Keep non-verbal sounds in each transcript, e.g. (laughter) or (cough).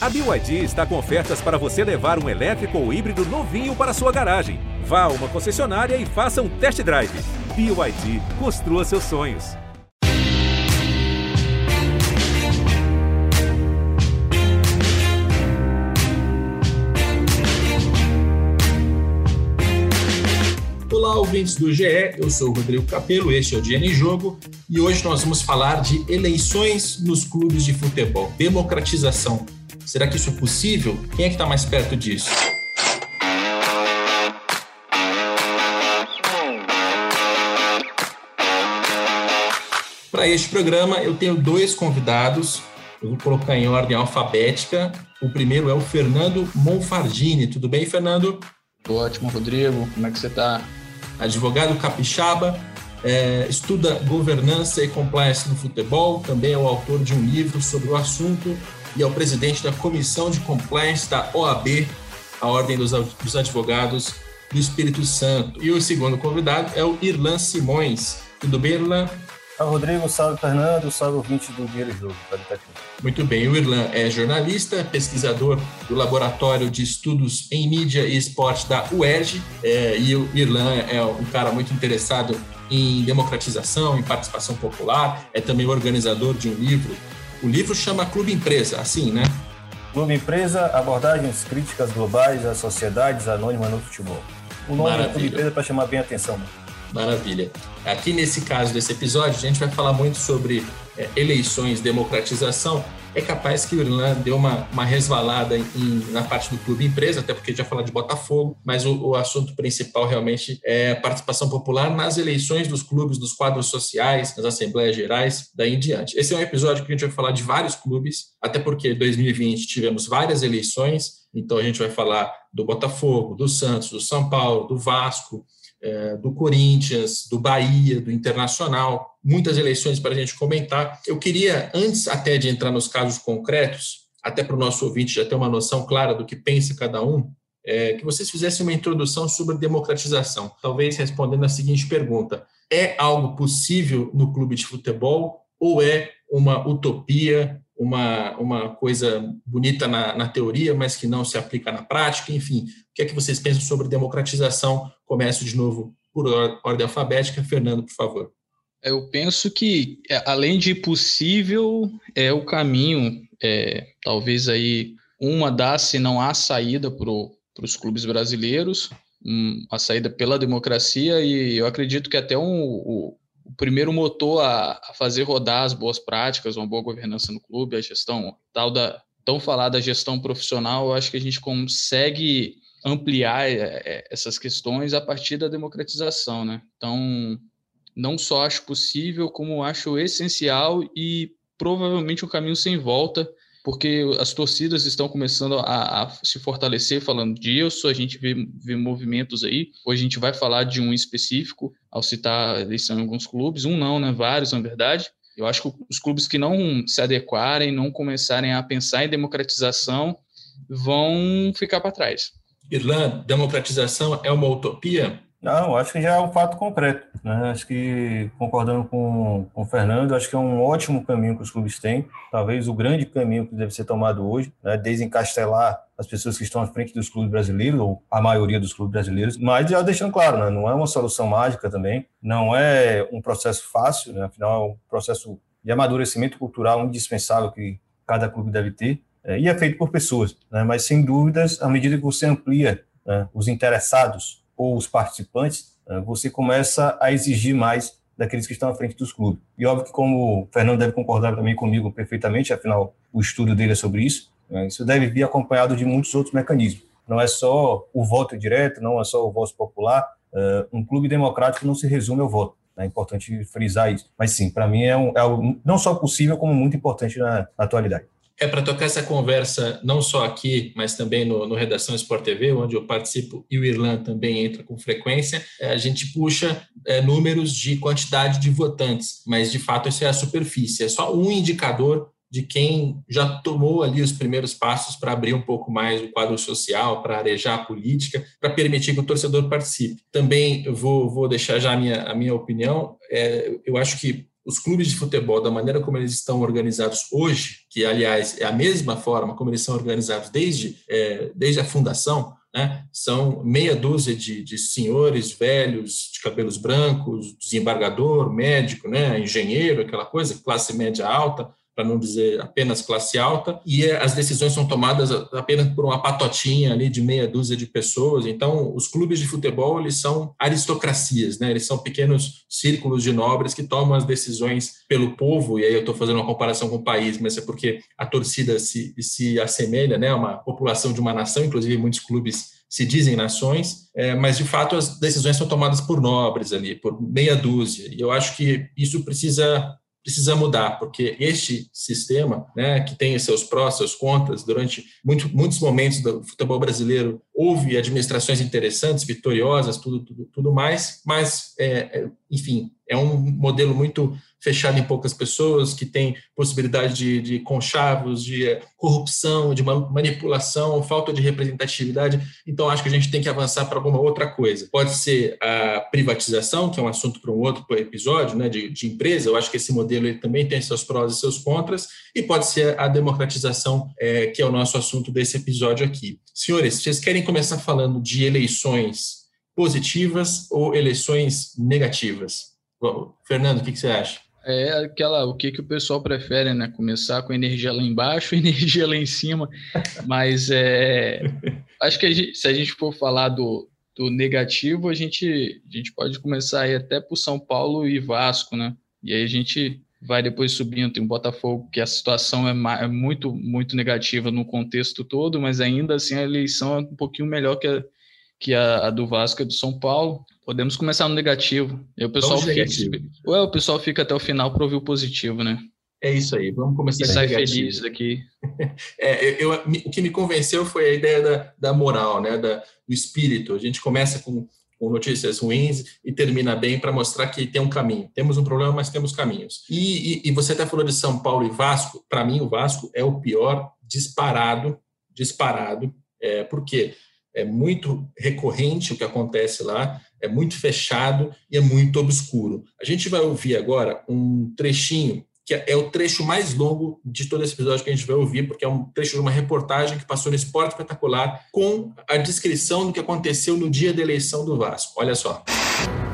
A BYD está com ofertas para você levar um elétrico ou híbrido novinho para sua garagem. Vá a uma concessionária e faça um test drive. BYD, construa seus sonhos. Olá, ouvintes do GE, eu sou o Rodrigo Capello, este é o Dinheiro em Jogo e hoje nós vamos falar de eleições nos clubes de futebol, democratização. Será que isso é possível? Quem é que está mais perto disso? Para este programa, eu tenho dois convidados. Eu vou colocar em ordem alfabética. O primeiro é o Fernando Monfardini. Tudo bem, Fernando? Tô ótimo, Rodrigo. Como é que você está? Advogado capixaba, é, estuda governança e compliance no futebol, também é o autor de um livro sobre o assunto e é o presidente da Comissão de Compliance da OAB, a Ordem dos, dos Advogados do Espírito Santo. E o segundo convidado é o Irlan Simões. Tudo bem, Irlan? Salve, Rodrigo. Salve, Fernando. Salve, ouvinte do Dinheiro Jogo. Muito bem. O Irlan é jornalista, pesquisador do Laboratório de Estudos em Mídia e Esporte da UERJ. É, e o Irlan é um cara muito interessado em democratização, em participação popular. É também organizador de um livro. O livro chama Clube Empresa, assim, né? Clube Empresa, abordagens críticas globais às sociedades anônimas no futebol. O nome Maravilha. do Clube Empresa é para chamar bem a atenção. Né? Maravilha. Aqui nesse caso desse episódio, a gente vai falar muito sobre é, eleições, democratização. É capaz que o Irlan deu uma, uma resvalada em, na parte do clube empresa, até porque já fala de Botafogo, mas o, o, assunto principal realmente é a participação popular nas eleições dos clubes, dos quadros sociais, nas assembleias gerais, daí em diante. Esse é um episódio que a gente vai falar de vários clubes, até porque em 2020 tivemos várias eleições, então a gente vai falar do Botafogo, do Santos, do São Paulo, do Vasco, é, do Corinthians, do Bahia, do Internacional, muitas eleições para a gente comentar. Eu queria, antes até de entrar nos casos concretos, até para o nosso ouvinte já ter uma noção clara do que pensa cada um, é, que vocês fizessem uma introdução sobre democratização, talvez respondendo a seguinte pergunta: é algo possível no clube de futebol ou é uma utopia, uma, uma coisa bonita na, na teoria, mas que não se aplica na prática? Enfim, o que é que vocês pensam sobre democratização Começo de novo por ordem alfabética. Fernando, por favor. Eu penso que, é, além de possível, é o caminho, é, talvez aí uma das, se não há saída para os clubes brasileiros, um, a saída pela democracia, e eu acredito que até um, o primeiro motor a, a, fazer rodar as boas práticas, uma boa governança no clube, a gestão tal da tão falada gestão profissional, eu acho que a gente consegue ampliar é, é, essas questões a partir da democratização, né? Então, não só acho possível, como acho essencial e provavelmente um caminho sem volta, porque as torcidas estão começando a, a se fortalecer falando disso, a gente vê, vê, movimentos aí, hoje a gente vai falar de um específico, ao citar eleição em alguns clubes, um não, né? Vários, na verdade. Eu acho que os clubes que não se adequarem, não começarem a pensar em democratização, vão ficar para trás. Irlanda, democratização é uma utopia? Não, acho que já é um fato concreto. Né? Acho que, concordando com, com o Fernando, acho que é um ótimo caminho que os clubes têm, talvez o grande caminho que deve ser tomado hoje, né? desencastelar as pessoas que estão à frente dos clubes brasileiros, ou a maioria dos clubes brasileiros, mas já deixando claro, né? não é uma solução mágica também, não é um processo fácil, né? afinal é um processo de amadurecimento cultural indispensável que cada clube deve ter, é, e é feito por pessoas, né? mas sem dúvidas, à medida que você amplia né, os interessados ou os participantes, né, você começa a exigir mais daqueles que estão à frente dos clubes. E óbvio que, como o Fernando deve concordar também comigo perfeitamente, afinal, o estudo dele é sobre isso, né, isso deve vir acompanhado de muitos outros mecanismos. Não é só o voto direto, não é só o voto popular. Uh, um clube democrático não se resume ao voto. É importante frisar isso. Mas sim, para mim é, um, é algo não só possível, como muito importante na, na atualidade. É para tocar essa conversa não só aqui, mas também no, no, Redação Sport TV, onde eu participo e o Irlan também entra com frequência. É, a gente puxa é, números de quantidade de votantes, mas de fato isso é a superfície, é só um indicador de quem já tomou ali os primeiros passos para abrir um pouco mais o quadro social, para arejar a política, para permitir que o torcedor participe. Também vou, vou deixar já a minha, a minha opinião. É, eu acho que os clubes de futebol, da maneira como eles estão organizados hoje, que aliás é a mesma forma como eles são organizados desde, é, desde a fundação, né? São meia dúzia de, de, senhores velhos, de cabelos brancos, desembargador, médico, né? engenheiro, aquela coisa, classe média alta, para não dizer apenas classe alta, e é, as decisões são tomadas apenas por uma patotinha ali de meia dúzia de pessoas. Então, os clubes de futebol, eles são aristocracias, né? Eles são pequenos círculos de nobres que tomam as decisões pelo povo, e aí eu estou fazendo uma comparação com o país, mas é porque a torcida se, se assemelha, né? Uma população de uma nação, inclusive muitos clubes se dizem nações, é, mas de fato as decisões são tomadas por nobres ali, por meia dúzia. E eu acho que isso precisa precisa mudar, porque este sistema, né, que tem seus prós, seus contras, durante muito, muitos momentos do futebol brasileiro houve administrações interessantes, vitoriosas, tudo, tudo, tudo mais, mas, é, é, enfim, é um modelo muito fechado em poucas pessoas, que tem possibilidade de, de conchavos, de eh, corrupção, de manipulação, falta de representatividade. Então, acho que a gente tem que avançar para alguma outra coisa. Pode ser a privatização, que é um assunto para um outro episódio, né, de, de empresa. Eu acho que esse modelo ele também tem seus prós e seus contras. E pode ser a democratização, é, que é o nosso assunto desse episódio aqui. Senhores, vocês querem começar falando de eleições positivas ou eleições negativas? Fernando, o que, que você acha? É aquela, o que, que o pessoal prefere, né? Começar com energia lá embaixo (laughs) energia lá em cima. Mas é, acho que a gente, se a gente for falar do, do negativo, a gente, a gente pode começar aí até por São Paulo e Vasco, né? E aí a gente vai depois subindo. Tem o Botafogo, que a situação é, é muito, muito negativa no contexto todo, mas ainda assim a eleição é um pouquinho melhor que a, que a, a do Vasco e do São Paulo. Podemos começar no negativo. E o pessoal fica, ué, o pessoal fica até o final para ouvir o positivo, né? É isso aí, vamos começar e sai feliz daqui. (laughs) é, eu, o que me convenceu foi a ideia da, da moral, né? Da, do espírito. A gente começa com, com notícias ruins e termina bem para mostrar que tem um caminho. Temos um problema, mas temos caminhos. E, e, e você até falou de São Paulo e Vasco. Para mim, o Vasco é o pior disparado, disparado. É, por quê? É muito recorrente o que acontece lá é muito fechado e é muito obscuro. A gente vai ouvir agora um trechinho que é o trecho mais longo de todo esse episódio que a gente vai ouvir, porque é um trecho de uma reportagem que passou no Esporte Espetacular com a descrição do que aconteceu no dia da eleição do Vasco. Olha só.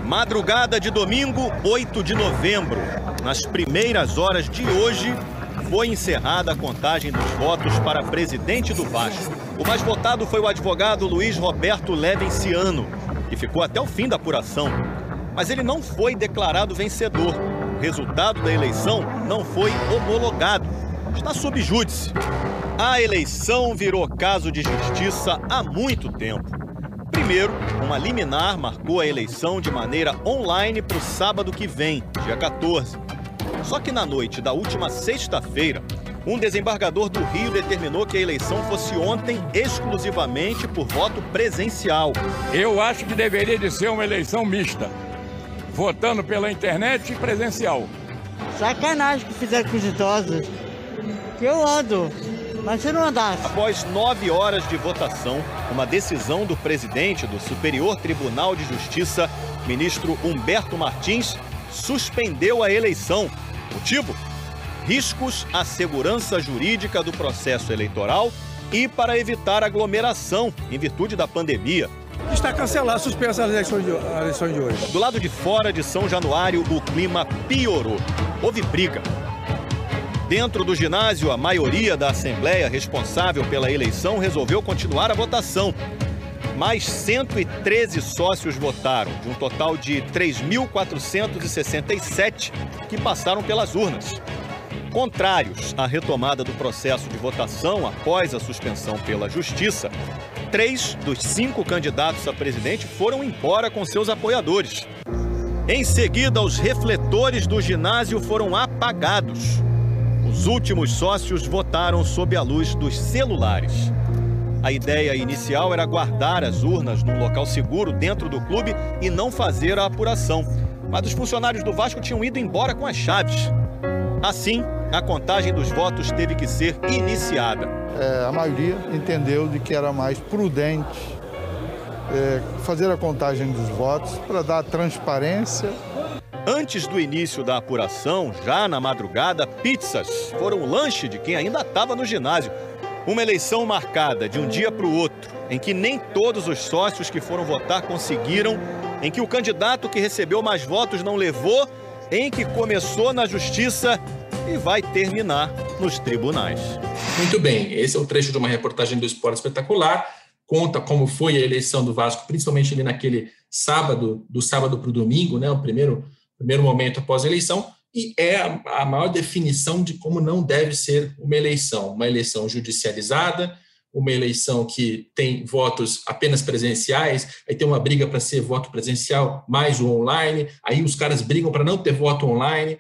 Madrugada de domingo, 8 de novembro. Nas primeiras horas de hoje, foi encerrada a contagem dos votos para presidente do Vasco. O mais votado foi o advogado Luiz Roberto Levenciano, que ficou até o fim da apuração. Mas ele não foi declarado vencedor. O resultado da eleição não foi homologado. Está sob júdice. A eleição virou caso de justiça há muito tempo. Primeiro, uma liminar marcou a eleição de maneira online para o sábado que vem, dia 14. Só que na noite da última sexta-feira, um desembargador do Rio determinou que a eleição fosse ontem exclusivamente por voto presencial. Eu acho que deveria de ser uma eleição mista, votando pela internet e presencial. Sacanagem que fizeram com os idosos. Que eu ando, mas se não andasse. Após nove horas de votação, uma decisão do presidente do Superior Tribunal de Justiça, ministro Humberto Martins, suspendeu a eleição. Motivo? riscos à segurança jurídica do processo eleitoral e para evitar aglomeração em virtude da pandemia. Está cancelada, suspensa as eleições, de, as eleições de hoje. Do lado de fora de São Januário, o clima piorou. Houve briga. Dentro do ginásio, a maioria da Assembleia responsável pela eleição resolveu continuar a votação. Mais 113 sócios votaram, de um total de 3.467 que passaram pelas urnas contrários à retomada do processo de votação após a suspensão pela Justiça, três dos cinco candidatos a presidente foram embora com seus apoiadores. Em seguida, os refletores do ginásio foram apagados. Os últimos sócios votaram sob a luz dos celulares. A ideia inicial era guardar as urnas num local seguro dentro do clube e não fazer a apuração. Mas os funcionários do Vasco tinham ido embora com as chaves. Assim, a contagem dos votos teve que ser iniciada. É, a maioria entendeu de que era mais prudente é, fazer a contagem dos votos para dar transparência Antes do início da apuração, já na madrugada, pizzas foram o lanche de quem ainda estava no ginásio. Uma eleição marcada de um dia para o outro, em que nem todos os sócios que foram votar conseguiram, em que o candidato que recebeu mais votos não levou, em que começou na justiça e vai terminar nos tribunais. Muito bem, esse é o trecho de uma reportagem do Esporte Espetacular. Conta como foi a eleição do Vasco, principalmente ali naquele sábado, do sábado para o domingo, né, o primeiro primeiro momento após a eleição, e é a, maior definição de como não deve ser uma eleição. Uma eleição judicializada, uma eleição que tem votos apenas presenciais, aí tem uma briga para ser voto presencial mais o online, aí os caras brigam para não ter voto online,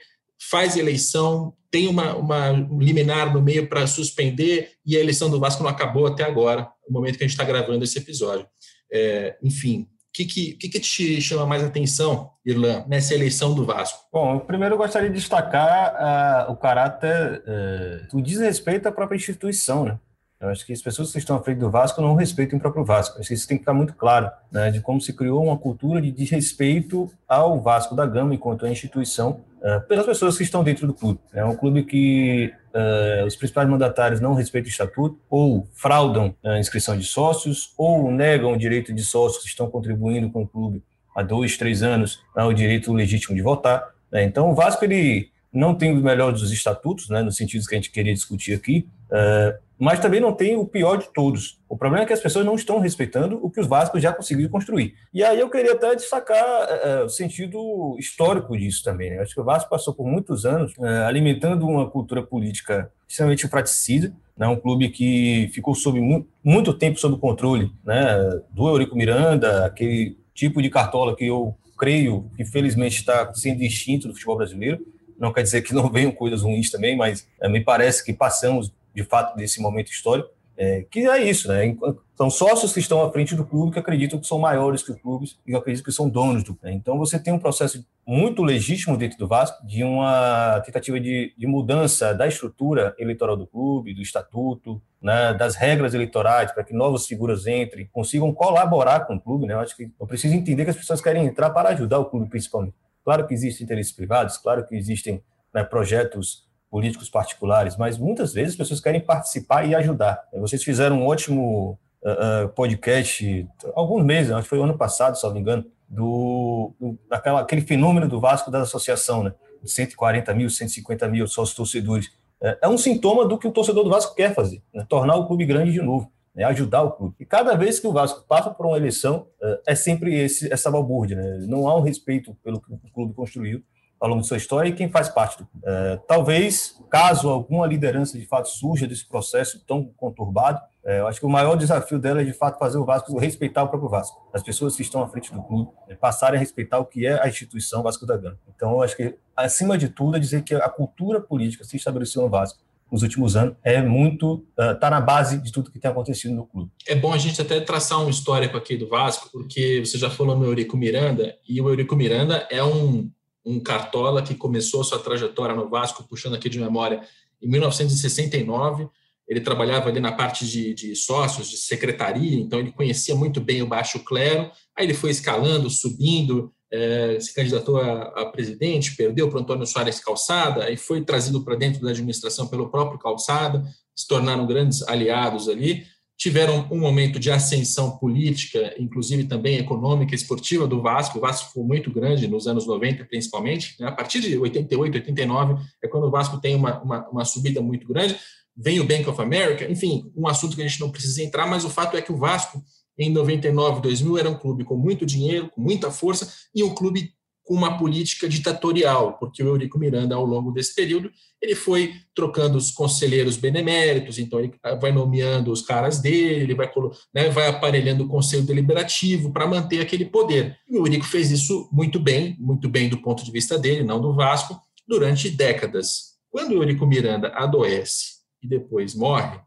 faz eleição, tem uma, uma um liminar no meio para suspender, e a eleição do Vasco não acabou até agora, no momento que a gente está gravando esse episódio. É, enfim, que, que, que, que te chama mais atenção, Irlan, nessa eleição do Vasco? Bom, primeiro eu gostaria de destacar uh, o caráter uh, do desrespeito à própria instituição, né? Eu acho que as pessoas que estão à frente do Vasco não respeitam o próprio Vasco. Acho que isso tem que ficar muito claro, né, de como se criou uma cultura de desrespeito ao Vasco da Gama enquanto instituição uh, pelas pessoas que estão dentro do clube. É um clube que uh, os principais mandatários não respeitam o estatuto, ou fraudam a inscrição de sócios, ou negam o direito de sócios que estão contribuindo com o clube há dois, três anos ao direito legítimo de votar. Né? Então, o Vasco ele não tem o melhor dos estatutos, né, no sentido que a gente queria discutir aqui, uh, mas também não tem o pior de todos. O problema é que as pessoas não estão respeitando o que os Vascos já conseguiram construir. E aí eu queria até destacar uh, o sentido histórico disso também. Né? Acho que o Vasco passou por muitos anos uh, alimentando uma cultura política extremamente fraticida, né? um clube que ficou sob mu muito tempo sob controle né? do Eurico Miranda, aquele tipo de cartola que eu creio que felizmente está sendo extinto do futebol brasileiro. Não quer dizer que não (laughs) venham coisas ruins também, mas uh, me parece que passamos de fato desse momento histórico, é, que é isso, né? São sócios que estão à frente do clube que acreditam que são maiores que os clubes e acreditam que são donos do clube. Então você tem um processo muito legítimo dentro do Vasco de uma tentativa de, de mudança da estrutura eleitoral do clube, do estatuto, né, das regras eleitorais para que novas figuras entrem, consigam colaborar com o clube. Né? Eu acho que eu preciso entender que as pessoas querem entrar para ajudar o clube principalmente. Claro que existem interesses privados, claro que existem né, projetos políticos particulares, mas muitas vezes as pessoas querem participar e ajudar. Vocês fizeram um ótimo uh, podcast, alguns meses, acho que foi ano passado, se não me engano, do, do daquela, aquele fenômeno do Vasco da associação, né? De 140 mil, 150 mil sócios torcedores. É, é um sintoma do que o torcedor do Vasco quer fazer, né? tornar o clube grande de novo. Né, ajudar o clube. E cada vez que o Vasco passa por uma eleição, é sempre esse, essa balbúrdia. Né? Não há um respeito pelo que o clube construiu ao longo de sua história e quem faz parte do é, talvez, caso alguma liderança de fato surja desse processo tão conturbado, é, eu acho que o maior desafio dela é de fato fazer o Vasco respeitar o próprio Vasco, as pessoas que estão à frente do clube, é, passarem a respeitar o que é a instituição Vasco da Gama. Então, eu acho que, acima de tudo, é dizer que a cultura política se estabeleceu no Vasco nos últimos anos é muito está uh, na base de tudo que tem acontecido no clube. É bom a gente até traçar um histórico aqui do Vasco, porque você já falou no Eurico Miranda e o Eurico Miranda é um um cartola que começou sua trajetória no Vasco, puxando aqui de memória, em 1969. Ele trabalhava ali na parte de, de sócios, de secretaria, então ele conhecia muito bem o baixo clero. Aí ele foi escalando, subindo, é, se candidatou a, a, presidente, perdeu para Antônio Soares Calçada, e foi trazido para dentro da administração pelo próprio Calçada, se tornaram grandes aliados ali tiveram um momento de ascensão política, inclusive também econômica, esportiva do Vasco. O Vasco foi muito grande nos anos 90, principalmente. Né? A partir de 88, 89 é quando o Vasco tem uma, uma, uma, subida muito grande. Vem o Bank of America, enfim, um assunto que a gente não precisa entrar, mas o fato é que o Vasco, em 99, 2000, era um clube com muito dinheiro, com muita força, e um clube com uma política ditatorial, porque o Eurico Miranda, ao longo desse período, ele foi trocando os conselheiros beneméritos, então ele vai nomeando os caras dele, ele vai, né, vai aparelhando o conselho deliberativo para manter aquele poder. E o Eurico fez isso muito bem, muito bem do ponto de vista dele, não do Vasco, durante décadas. Quando o Eurico Miranda adoece e depois morre,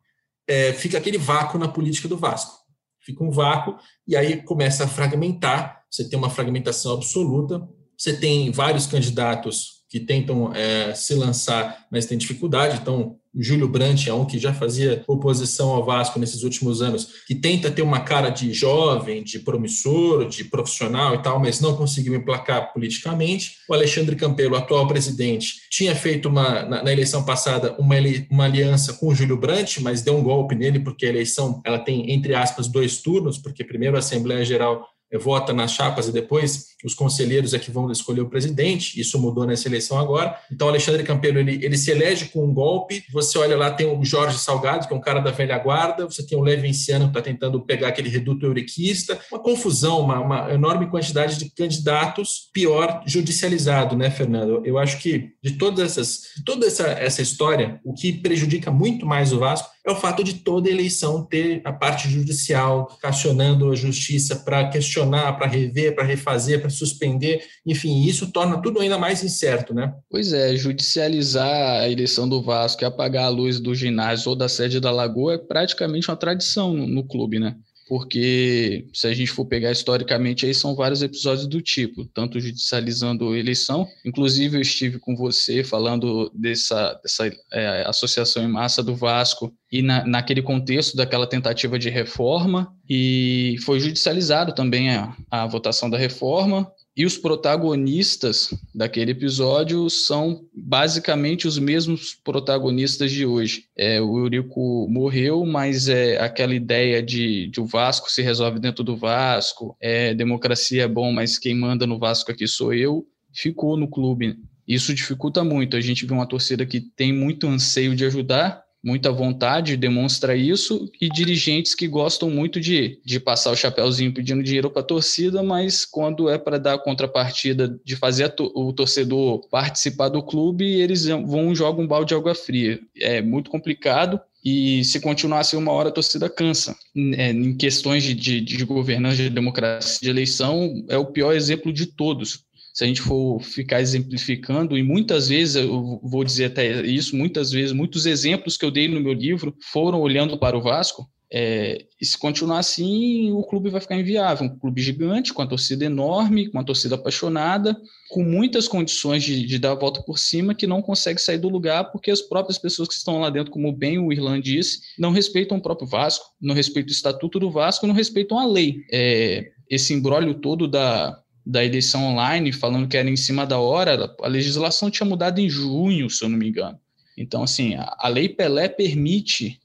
é, fica aquele vácuo na política do Vasco. Fica um vácuo e aí começa a fragmentar, você tem uma fragmentação absoluta, você tem vários candidatos que tentam é, se lançar, mas têm dificuldade. Então, o Júlio Brandt é um que já fazia oposição ao Vasco nesses últimos anos, que tenta ter uma cara de jovem, de promissor, de profissional e tal, mas não conseguiu emplacar politicamente. O Alexandre Campelo, atual presidente, tinha feito uma, na, na eleição passada uma, uma aliança com o Júlio Brandt, mas deu um golpe nele porque a eleição ela tem entre aspas dois turnos, porque primeiro a Assembleia Geral vota nas chapas e depois os conselheiros é que vão escolher o presidente. Isso mudou nessa eleição agora. Então, Alexandre Campelo ele, ele se elege com um golpe. Você olha lá, tem o Jorge Salgado, que é um cara da velha guarda. Você tem o Levinciano, que está tentando pegar aquele reduto euriquista. Uma confusão, uma, uma, enorme quantidade de candidatos. Pior, judicializado, né, Fernando? Eu acho que de todas essas, toda essa, essa história, o que prejudica muito mais o Vasco é o fato de toda eleição ter a parte judicial questionando a justiça para questionar, para rever, para refazer, para suspender. Enfim, isso torna tudo ainda mais incerto, né? Pois é, judicializar a eleição do Vasco e apagar a luz do ginásio ou da sede da Lagoa é praticamente uma tradição no clube, né? Porque se a gente for pegar historicamente, aí são vários episódios do tipo, tanto judicializando eleição, inclusive eu estive com você falando dessa, dessa é, associação em massa do Vasco e na, naquele contexto daquela tentativa de reforma, e foi judicializado também a, a votação da reforma, e os protagonistas daquele episódio são basicamente os mesmos protagonistas de hoje. É, o Eurico morreu, mas é aquela ideia de, de o Vasco se resolve dentro do Vasco, é, democracia é bom, mas quem manda no Vasco aqui sou eu, ficou no clube. Isso dificulta muito. A gente vê uma torcida que tem muito anseio de ajudar, muita vontade, demonstra isso, e dirigentes que gostam muito de, de passar o chapéuzinho pedindo dinheiro para a torcida, mas quando é para dar a contrapartida de fazer to o torcedor participar do clube, eles vão jogar um balde de água fria. É muito complicado. E se continuar assim, uma hora a torcida cansa. É, em questões de, de, de governança, de democracia, de eleição, é o pior exemplo de todos se a gente for ficar exemplificando, e muitas vezes, eu vou dizer até isso, muitas vezes, muitos exemplos que eu dei no meu livro foram olhando para o Vasco, é, e se continuar assim, o clube vai ficar inviável. Um clube gigante, com a torcida enorme, com a torcida apaixonada, com muitas condições de, de, dar a volta por cima, que não consegue sair do lugar porque as próprias pessoas que estão lá dentro, como bem o Irlan disse, não respeitam o próprio Vasco, não respeitam o estatuto do Vasco, não respeitam a lei. É, esse embrólio todo da, da eleição online, falando que era em cima da hora, a legislação tinha mudado em junho, se eu não me engano. Então, assim, a, Lei Pelé permite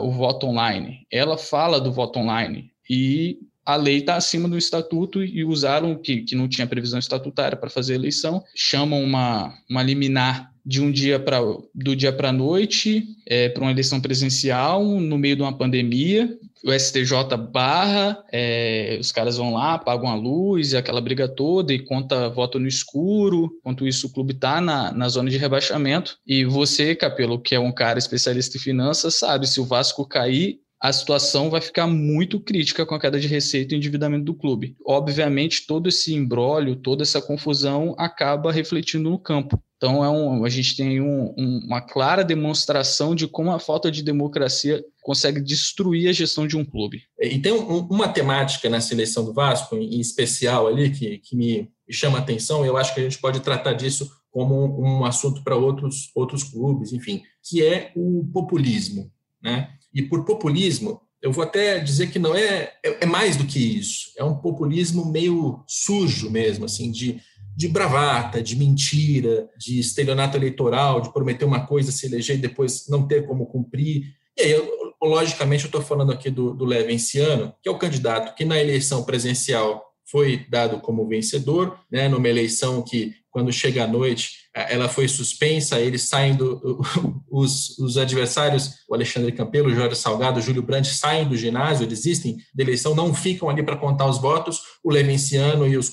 o voto online, ela fala do voto online, e a lei está acima do estatuto e usaram que, que não tinha previsão estatutária para fazer a eleição, chamam uma, uma liminar de um dia para do dia para a noite é, para uma eleição presencial no meio de uma pandemia o STJ barra, é, os caras vão lá, pagam a luz e aquela briga toda e conta voto no escuro, enquanto isso o clube está na, na zona de rebaixamento. E você, Capelo, que é um cara especialista em finanças, sabe, se o Vasco cair, a situação vai ficar muito crítica com a queda de receita e endividamento do clube. Obviamente, todo esse embrólio, toda essa confusão acaba refletindo no campo. Então, é um, a gente tem um, um, uma clara demonstração de como a falta de democracia consegue destruir a gestão de um clube. E tem uma temática na seleção do Vasco, em especial ali, que, que me chama a atenção, eu acho que a gente pode tratar disso como um assunto para outros, outros clubes, enfim, que é o populismo. Né? E por populismo, eu vou até dizer que não é, é, é mais do que isso. É um populismo meio sujo mesmo, assim, de, de bravata, de mentira, de estelionato eleitoral, de prometer uma coisa, se eleger e depois não ter como cumprir. E aí, eu, logicamente, eu estou falando aqui do, do Levenciano, que é o candidato que na eleição presencial foi dado como vencedor, né, numa eleição que quando chega à noite, ela foi suspensa, eles saem do, (laughs) os, os adversários, o Alexandre Campelo, o Jorge Salgado, o Júlio Brandt, saem do ginásio, desistem da eleição, não ficam ali para contar os votos, o Levenciano e os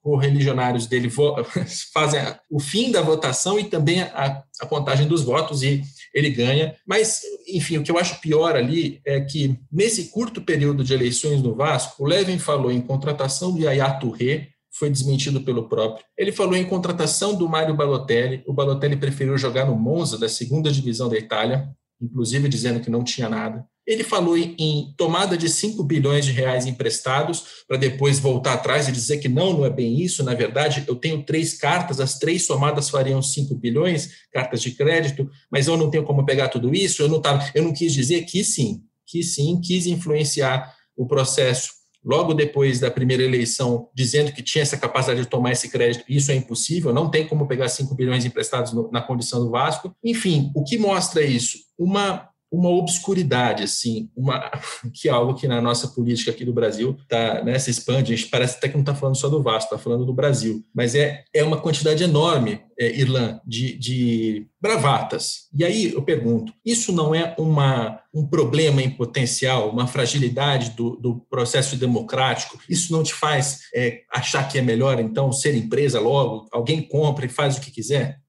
correligionários dele (laughs) fazem o fim da votação e também a, a contagem dos votos e ele ganha, mas, enfim, o que eu acho pior ali é que, nesse curto período de eleições no Vasco, o Levin falou em contratação do Yaya Touré, foi desmentido pelo próprio. Ele falou em contratação do Mário Balotelli. O Balotelli preferiu jogar no Monza, da segunda divisão da Itália, inclusive dizendo que não tinha nada. Ele falou em, tomada de 5 bilhões de reais emprestados, para depois voltar atrás e dizer que não, não é bem isso. Na verdade, eu tenho três cartas, as três somadas fariam 5 bilhões, cartas de crédito, mas eu não tenho como pegar tudo isso. Eu não, tava, eu não quis dizer que sim, que sim, quis influenciar o processo logo depois da primeira eleição, dizendo que tinha essa capacidade de tomar esse crédito, isso é impossível, não tem como pegar 5 bilhões emprestados no, na condição do Vasco. Enfim, o que mostra isso? Uma uma obscuridade, assim, uma, (laughs) que é algo que na nossa política aqui do Brasil tá, né, se expande, a gente parece até que não está falando só do Vasco, está falando do Brasil, mas é, é uma quantidade enorme, é, Irlan, de, de bravatas. E aí eu pergunto, isso não é uma, um problema em potencial, uma fragilidade do, do processo democrático? Isso não te faz é, achar que é melhor, então, ser empresa logo, alguém compra e faz o que quiser?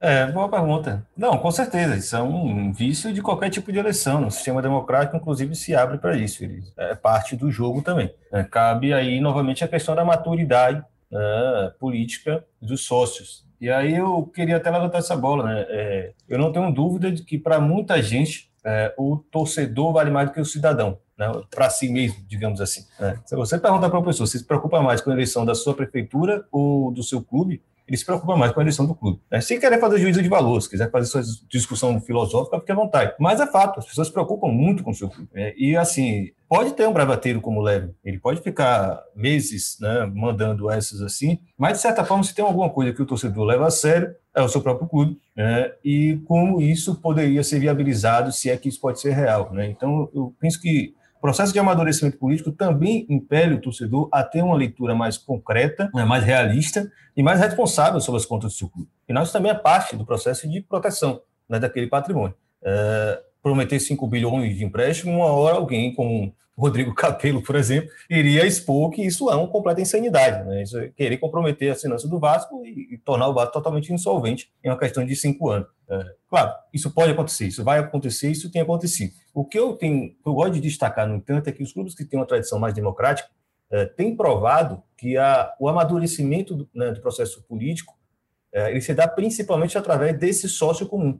É, boa pergunta. Não, com certeza, isso é um vício de qualquer tipo de eleição. No sistema democrático, inclusive, se abre para isso. É parte do jogo também. É, cabe aí, novamente, a questão da maturidade né, política dos sócios. E aí eu queria até levantar essa bola. Né? É, eu não tenho dúvida de que, para muita gente, é, o torcedor vale mais do que o cidadão. Né, para si mesmo, digamos assim. Né? Se você perguntar para uma pessoa se se preocupa mais com a eleição da sua prefeitura ou do seu clube, ele se preocupa mais com a eleição do clube. Né? Se querer fazer juízo de valor, se quiser fazer sua discussão filosófica, fique à vontade. Mas é fato, as pessoas se preocupam muito com o seu clube. Né? E, assim, pode ter um bravateiro como leve, ele pode ficar meses né, mandando essas assim, mas, de certa forma, se tem alguma coisa que o torcedor leva a sério, é o seu próprio clube, né? e como isso poderia ser viabilizado, se é que isso pode ser real. Né? Então, eu penso que processo de amadurecimento político também impele o torcedor a ter uma leitura mais concreta, né, mais realista e mais responsável sobre as contas do seu clube. Isso também é parte do processo de proteção né, daquele patrimônio. É, prometer 5 bilhões de empréstimo, uma hora alguém como Rodrigo Capello, por exemplo, iria expor que isso é uma completa insanidade. Né? Isso é querer comprometer a finança do Vasco e, tornar o Vasco totalmente insolvente em uma questão de cinco anos. É, claro, isso pode acontecer, isso vai acontecer, isso tem acontecido. O que eu tenho, eu gosto de destacar, no entanto, é que os clubes que têm uma tradição mais democrática é, têm provado que a, o amadurecimento do, né, do processo político é, ele se dá principalmente através desse sócio comum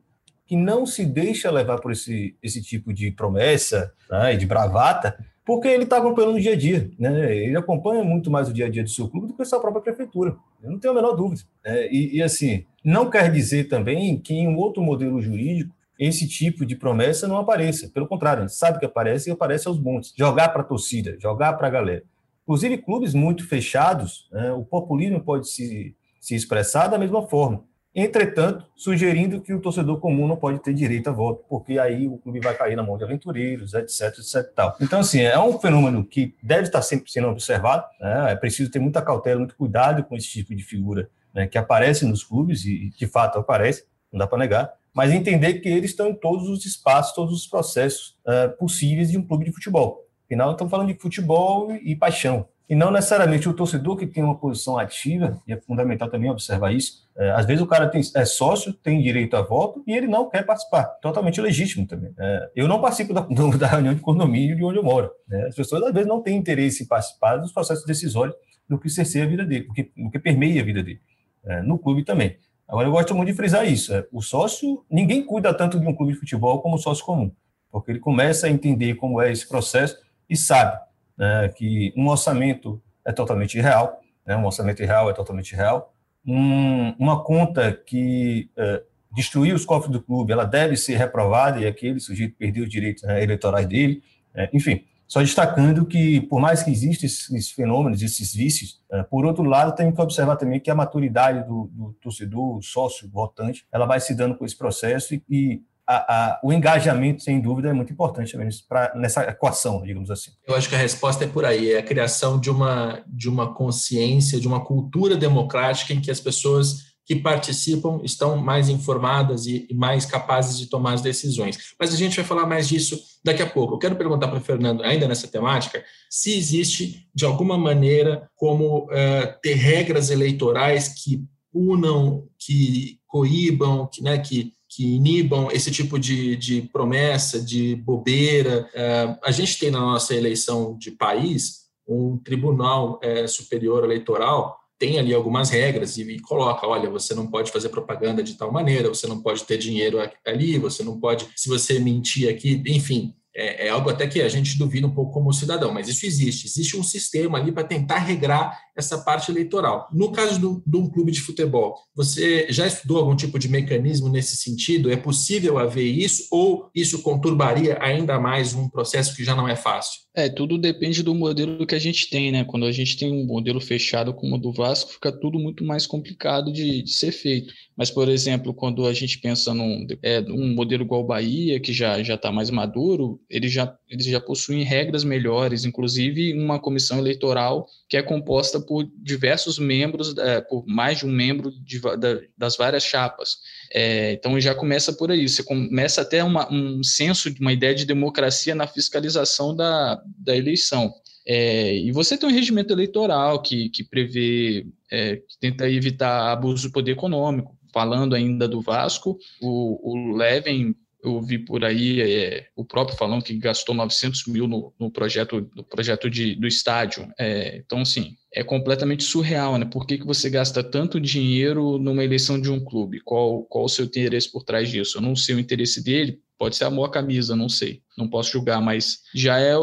que não se deixa levar por esse, esse tipo de promessa né, de bravata, porque ele está acompanhando no dia a dia. Né? Ele acompanha muito mais o dia a dia do seu clube do que a sua própria prefeitura. Eu não tenho a menor dúvida. É, e, e, assim, não quer dizer também que em um outro modelo jurídico esse tipo de promessa não apareça. Pelo contrário, a gente sabe que aparece e aparece aos montes. Jogar para a torcida, jogar para a galera. Inclusive, clubes muito fechados, né, o populismo pode se, se expressar da mesma forma. Entretanto, sugerindo que o torcedor comum não pode ter direito a voto, porque aí o clube vai cair na mão de aventureiros, etc, etc tal. Então, assim, é um fenômeno que deve estar sempre sendo observado, né? é preciso ter muita cautela, muito cuidado com esse tipo de figura né, que aparece nos clubes, e de fato aparece, não dá para negar, mas entender que eles estão em todos os espaços, todos os processos uh, possíveis de um clube de futebol. Afinal, estamos falando de futebol e paixão, e não necessariamente o torcedor que tem uma posição ativa, e é fundamental também observar isso, é, às vezes o cara tem, é sócio, tem direito a voto e ele não quer participar. Totalmente legítimo também. É, eu não participo da, (laughs) da, reunião de condomínio de onde eu moro. Né? As pessoas às vezes não têm interesse em participar dos processos decisórios do que cerceia a vida dele, do que, do que permeia a vida dele. É, no clube também. Agora, eu gosto muito de frisar isso. É, o sócio, ninguém cuida tanto de um clube de futebol como o sócio comum, porque ele começa a entender como é esse processo e sabe né, que um orçamento é totalmente irreal, né, um orçamento irreal é totalmente real, um, uma conta que é, destruiu os cofres do clube, ela deve ser reprovada e aquele sujeito perdeu os direitos né, eleitorais dele, é, enfim, só destacando que, por mais que existam esses fenômenos, esses vícios, é, por outro lado, tem que observar também que a maturidade do, do torcedor, sócio, votante, ela vai se dando com esse processo e, e a, a, o engajamento, sem dúvida, é muito importante pra, nessa equação, digamos assim. Eu acho que a resposta é por aí, é a criação de uma, de uma consciência, de uma cultura democrática em que as pessoas que participam estão mais informadas e, e mais capazes de tomar as decisões. Mas a gente vai falar mais disso daqui a pouco. Eu quero perguntar para o Fernando, ainda nessa temática, se existe, de alguma maneira, como uh, ter regras eleitorais que punam, que coíbam, que, né, que que inibam esse tipo de, de promessa, de bobeira. É, a gente tem na nossa eleição de país um tribunal é, superior eleitoral tem ali algumas regras e, coloca, olha, você não pode fazer propaganda de tal maneira, você não pode ter dinheiro ali, você não pode, se você mentir aqui, enfim, é, é, algo até que a gente duvida um pouco como cidadão, mas isso existe. Existe um sistema ali para tentar regrar essa parte eleitoral. No caso de um clube de futebol, você já estudou algum tipo de mecanismo nesse sentido? É possível haver isso ou isso conturbaria ainda mais um processo que já não é fácil? É, tudo depende do modelo que a gente tem, né? Quando a gente tem um modelo fechado como o do Vasco, fica tudo muito mais complicado de, de ser feito. Mas, por exemplo, quando a gente pensa num é, um modelo igual o Bahia, que já está mais maduro, eles já, eles já possuem regras melhores, inclusive uma comissão eleitoral que é composta por diversos membros, é, por mais de um membro de, da, das várias chapas. É, então já começa por aí, você começa até uma, um senso uma ideia de democracia na fiscalização da, da eleição. É, e você tem um regimento eleitoral que, que prevê, é, que tenta evitar abuso do poder econômico. Falando ainda do Vasco, o, o Leven, eu vi por aí é, o próprio falando que gastou 900 mil no, no projeto, no projeto de, do estádio. É, então, assim, é completamente surreal, né? Por que, que você gasta tanto dinheiro numa eleição de um clube? Qual, qual o seu interesse por trás disso? Eu não sei o interesse dele, pode ser amor à camisa, não sei, não posso julgar, mas já é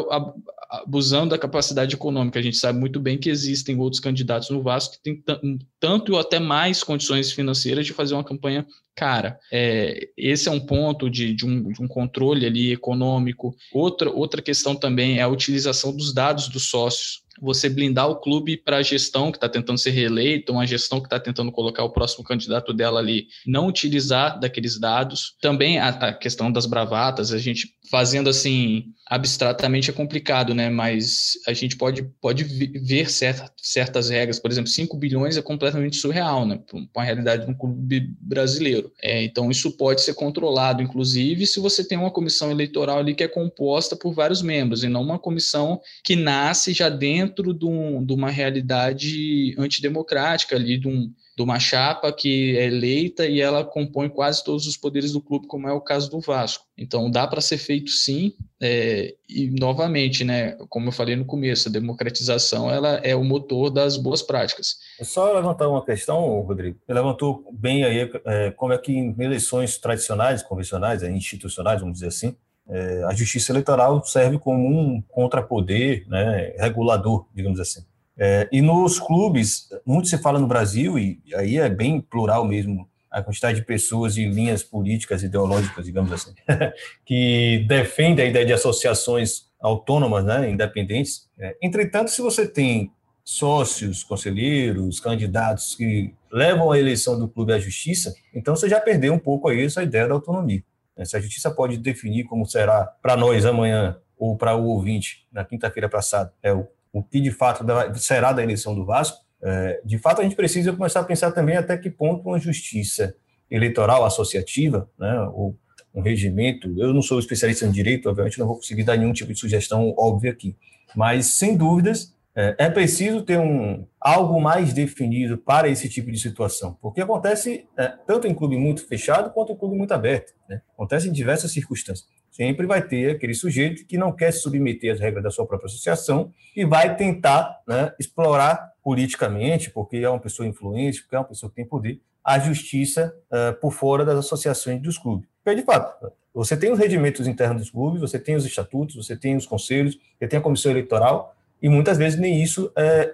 abusando da capacidade econômica. A gente sabe muito bem que existem outros candidatos no Vasco que têm tanto ou até mais condições financeiras de fazer uma campanha cara. É, esse é um ponto de, de, um, de, um, controle ali econômico. Outra, outra questão também é a utilização dos dados dos sócios você blindar o clube para a gestão que está tentando ser reeleita, uma gestão que está tentando colocar o próximo candidato dela ali, não utilizar daqueles dados. Também a, a, questão das bravatas, a gente fazendo assim abstratamente é complicado, né? Mas a gente pode, pode ver certa, certas regras, por exemplo, 5 bilhões é completamente surreal, né? Com a realidade de um clube brasileiro. É, então isso pode ser controlado, inclusive, se você tem uma comissão eleitoral ali que é composta por vários membros, e não uma comissão que nasce já dentro de, um, de uma realidade antidemocrática ali, de, um, de uma chapa que é eleita e ela compõe quase todos os poderes do clube, como é o caso do Vasco. Então dá para ser feito sim, é, e novamente, né, como eu falei no começo, a democratização ela é o motor das boas práticas. É só levantar uma questão, Rodrigo. Você levantou bem aí é, como é que em eleições tradicionais, convencionais, é, institucionais, vamos dizer assim, é, a justiça eleitoral serve como um contrapoder né, regulador, digamos assim. É, e nos clubes, muito se fala no Brasil, e aí é bem plural mesmo, a quantidade de pessoas de linhas políticas, ideológicas, digamos assim, (laughs) que defendem a ideia de associações autônomas, né, independentes. É, entretanto, se você tem sócios, conselheiros, candidatos que levam a eleição do clube à justiça, então você já perdeu um pouco aí essa ideia da autonomia. Né? Se a justiça pode definir como será para nós amanhã ou para o ouvinte na quinta-feira passada, é o, o que de fato será da eleição do Vasco, é, de fato a gente precisa começar a pensar também até que ponto uma justiça eleitoral associativa, né, ou um regimento, eu não sou especialista em direito, obviamente não vou conseguir dar nenhum tipo de sugestão óbvia aqui, mas sem dúvidas é, é preciso ter um, algo mais definido para esse tipo de situação, porque acontece é, tanto em clube muito fechado quanto em clube muito aberto. Né? Acontece em diversas circunstâncias. Sempre vai ter aquele sujeito que não quer se submeter às regras da sua própria associação e vai tentar né, explorar politicamente, porque é uma pessoa influente, porque é uma pessoa que tem poder, a justiça uh, por fora das associações dos clubes. Porque, de fato, você tem os regimentos internos dos clubes, você tem os estatutos, você tem os conselhos, você tem a comissão eleitoral, e muitas vezes nem isso é,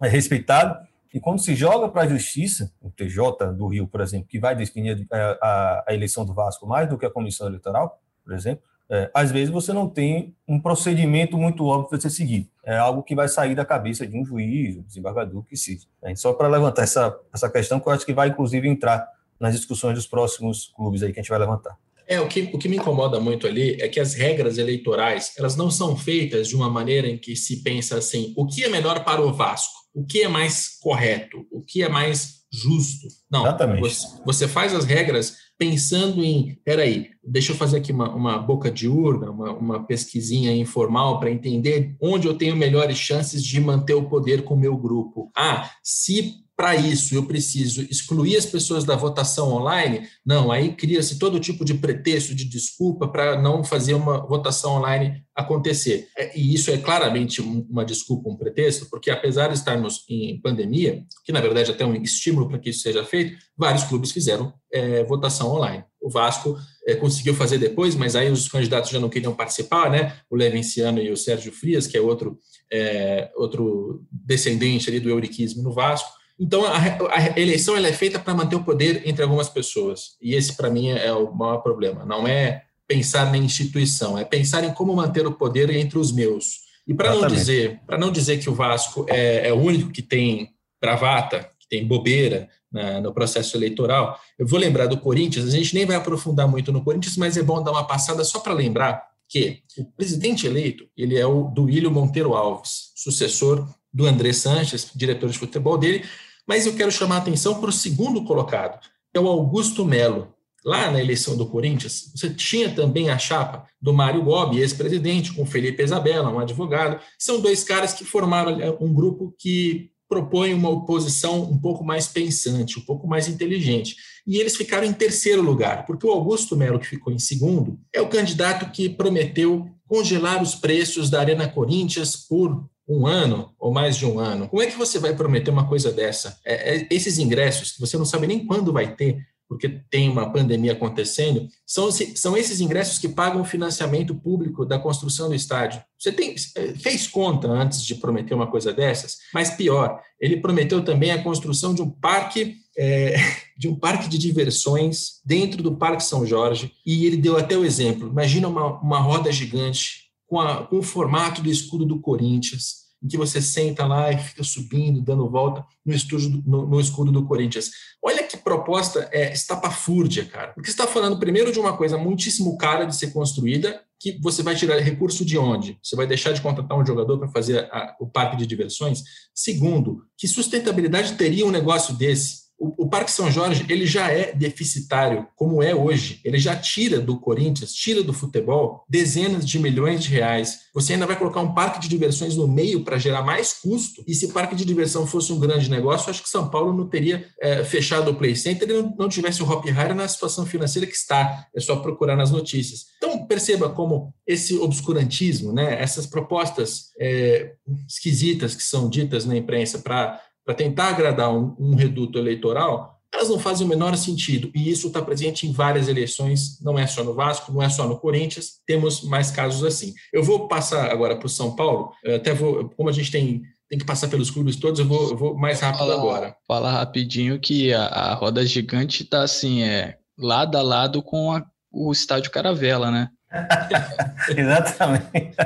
é, é respeitado. E quando se joga para a justiça, o TJ do Rio, por exemplo, que vai definir a, a, a, eleição do Vasco mais do que a comissão eleitoral, por exemplo, é, às vezes você não tem um procedimento muito óbvio para você seguir. É algo que vai sair da cabeça de um juiz, um desembargador, que seja. É, só para levantar essa, essa questão, que eu acho que vai, inclusive, entrar nas discussões dos próximos clubes aí que a gente vai levantar. É, o que, o que me incomoda muito ali é que as regras eleitorais, elas não são feitas de uma maneira em que se pensa assim, o que é melhor para o Vasco? O que é mais correto? O que é mais justo? Não, Exatamente. Você, você faz as regras pensando em, peraí, deixa eu fazer aqui uma, uma boca de urna, uma, uma pesquisinha informal para entender onde eu tenho melhores chances de manter o poder com o meu grupo. Ah, se para isso eu preciso excluir as pessoas da votação online, não, aí cria-se todo tipo de pretexto, de desculpa para não fazer uma votação online acontecer. É, e isso é claramente uma desculpa, um pretexto, porque apesar de estarmos em pandemia, que na verdade até é um estímulo para que isso seja feito, vários clubes fizeram é, votação online. O Vasco é, conseguiu fazer depois, mas aí os candidatos já não queriam participar, né? O Levenciano e o Sérgio Frias, que é outro, é, outro descendente ali do euriquismo no Vasco. Então, a, a eleição é feita para manter o poder entre algumas pessoas. E esse, para mim, é o maior problema. Não é pensar na instituição, é pensar em como manter o poder entre os meus. E para não dizer, para não dizer que o Vasco é, é, o único que tem bravata, que tem bobeira na, no processo eleitoral, eu vou lembrar do Corinthians. A gente nem vai aprofundar muito no Corinthians, mas é bom dar uma passada só para lembrar que o presidente eleito ele é o Duílio Monteiro Alves, sucessor do André Sanches, diretor de futebol dele. Mas eu quero chamar a atenção para o segundo colocado, que é o Augusto Melo, Lá na eleição do Corinthians, você tinha também a chapa do Mário Gobi, ex-presidente, com Felipe Isabella, um advogado. São dois caras que formaram um grupo que propõe uma oposição um pouco mais pensante, um pouco mais inteligente. E eles ficaram em terceiro lugar, porque o Augusto Melo, que ficou em segundo, é o candidato que prometeu congelar os preços da Arena Corinthians por um ano ou mais de um ano. Como é que você vai prometer uma coisa dessa? É, é, esses ingressos, que você não sabe nem quando vai ter, porque tem uma pandemia acontecendo, são, são esses ingressos que pagam o financiamento público da construção do estádio. Você tem, fez conta antes de prometer uma coisa dessas, mas pior, ele prometeu também a construção de um parque é, (laughs) de um parque de diversões dentro do Parque São Jorge, e ele deu até o exemplo. Imagina uma, uma roda gigante com, a, com o formato do escudo do Corinthians, em que você senta lá e fica subindo, dando volta no, estúdio, no, no escudo do Corinthians. Olha que proposta é estapafúrdia, cara. Porque você está falando primeiro de uma coisa muitíssimo cara de ser construída, que você vai tirar recurso de onde? Você vai deixar de contratar um jogador para fazer a, o parque de diversões? Segundo, que sustentabilidade teria um negócio desse? O, Parque São Jorge ele já é deficitário, como é hoje. Ele já tira do Corinthians, tira do futebol dezenas de milhões de reais. Você ainda vai colocar um parque de diversões no meio para gerar mais custo. E se o parque de diversão fosse um grande negócio, acho que São Paulo não teria é, fechado o Play Center e não, não tivesse o Hop Harry na situação financeira que está. É só procurar nas notícias. Então perceba como esse obscurantismo, né, essas propostas é, esquisitas que são ditas na imprensa para para tentar agradar um, um, reduto eleitoral, elas não fazem o menor sentido. E isso está presente em várias eleições, não é só no Vasco, não é só no Corinthians, temos mais casos assim. Eu vou passar agora para o São Paulo, até vou, como a gente tem tem que passar pelos clubes todos, eu vou, eu vou mais rápido fala, agora. Falar rapidinho que a, a roda gigante está assim, é lado a lado com a, o estádio Caravela, né? (laughs) Exatamente.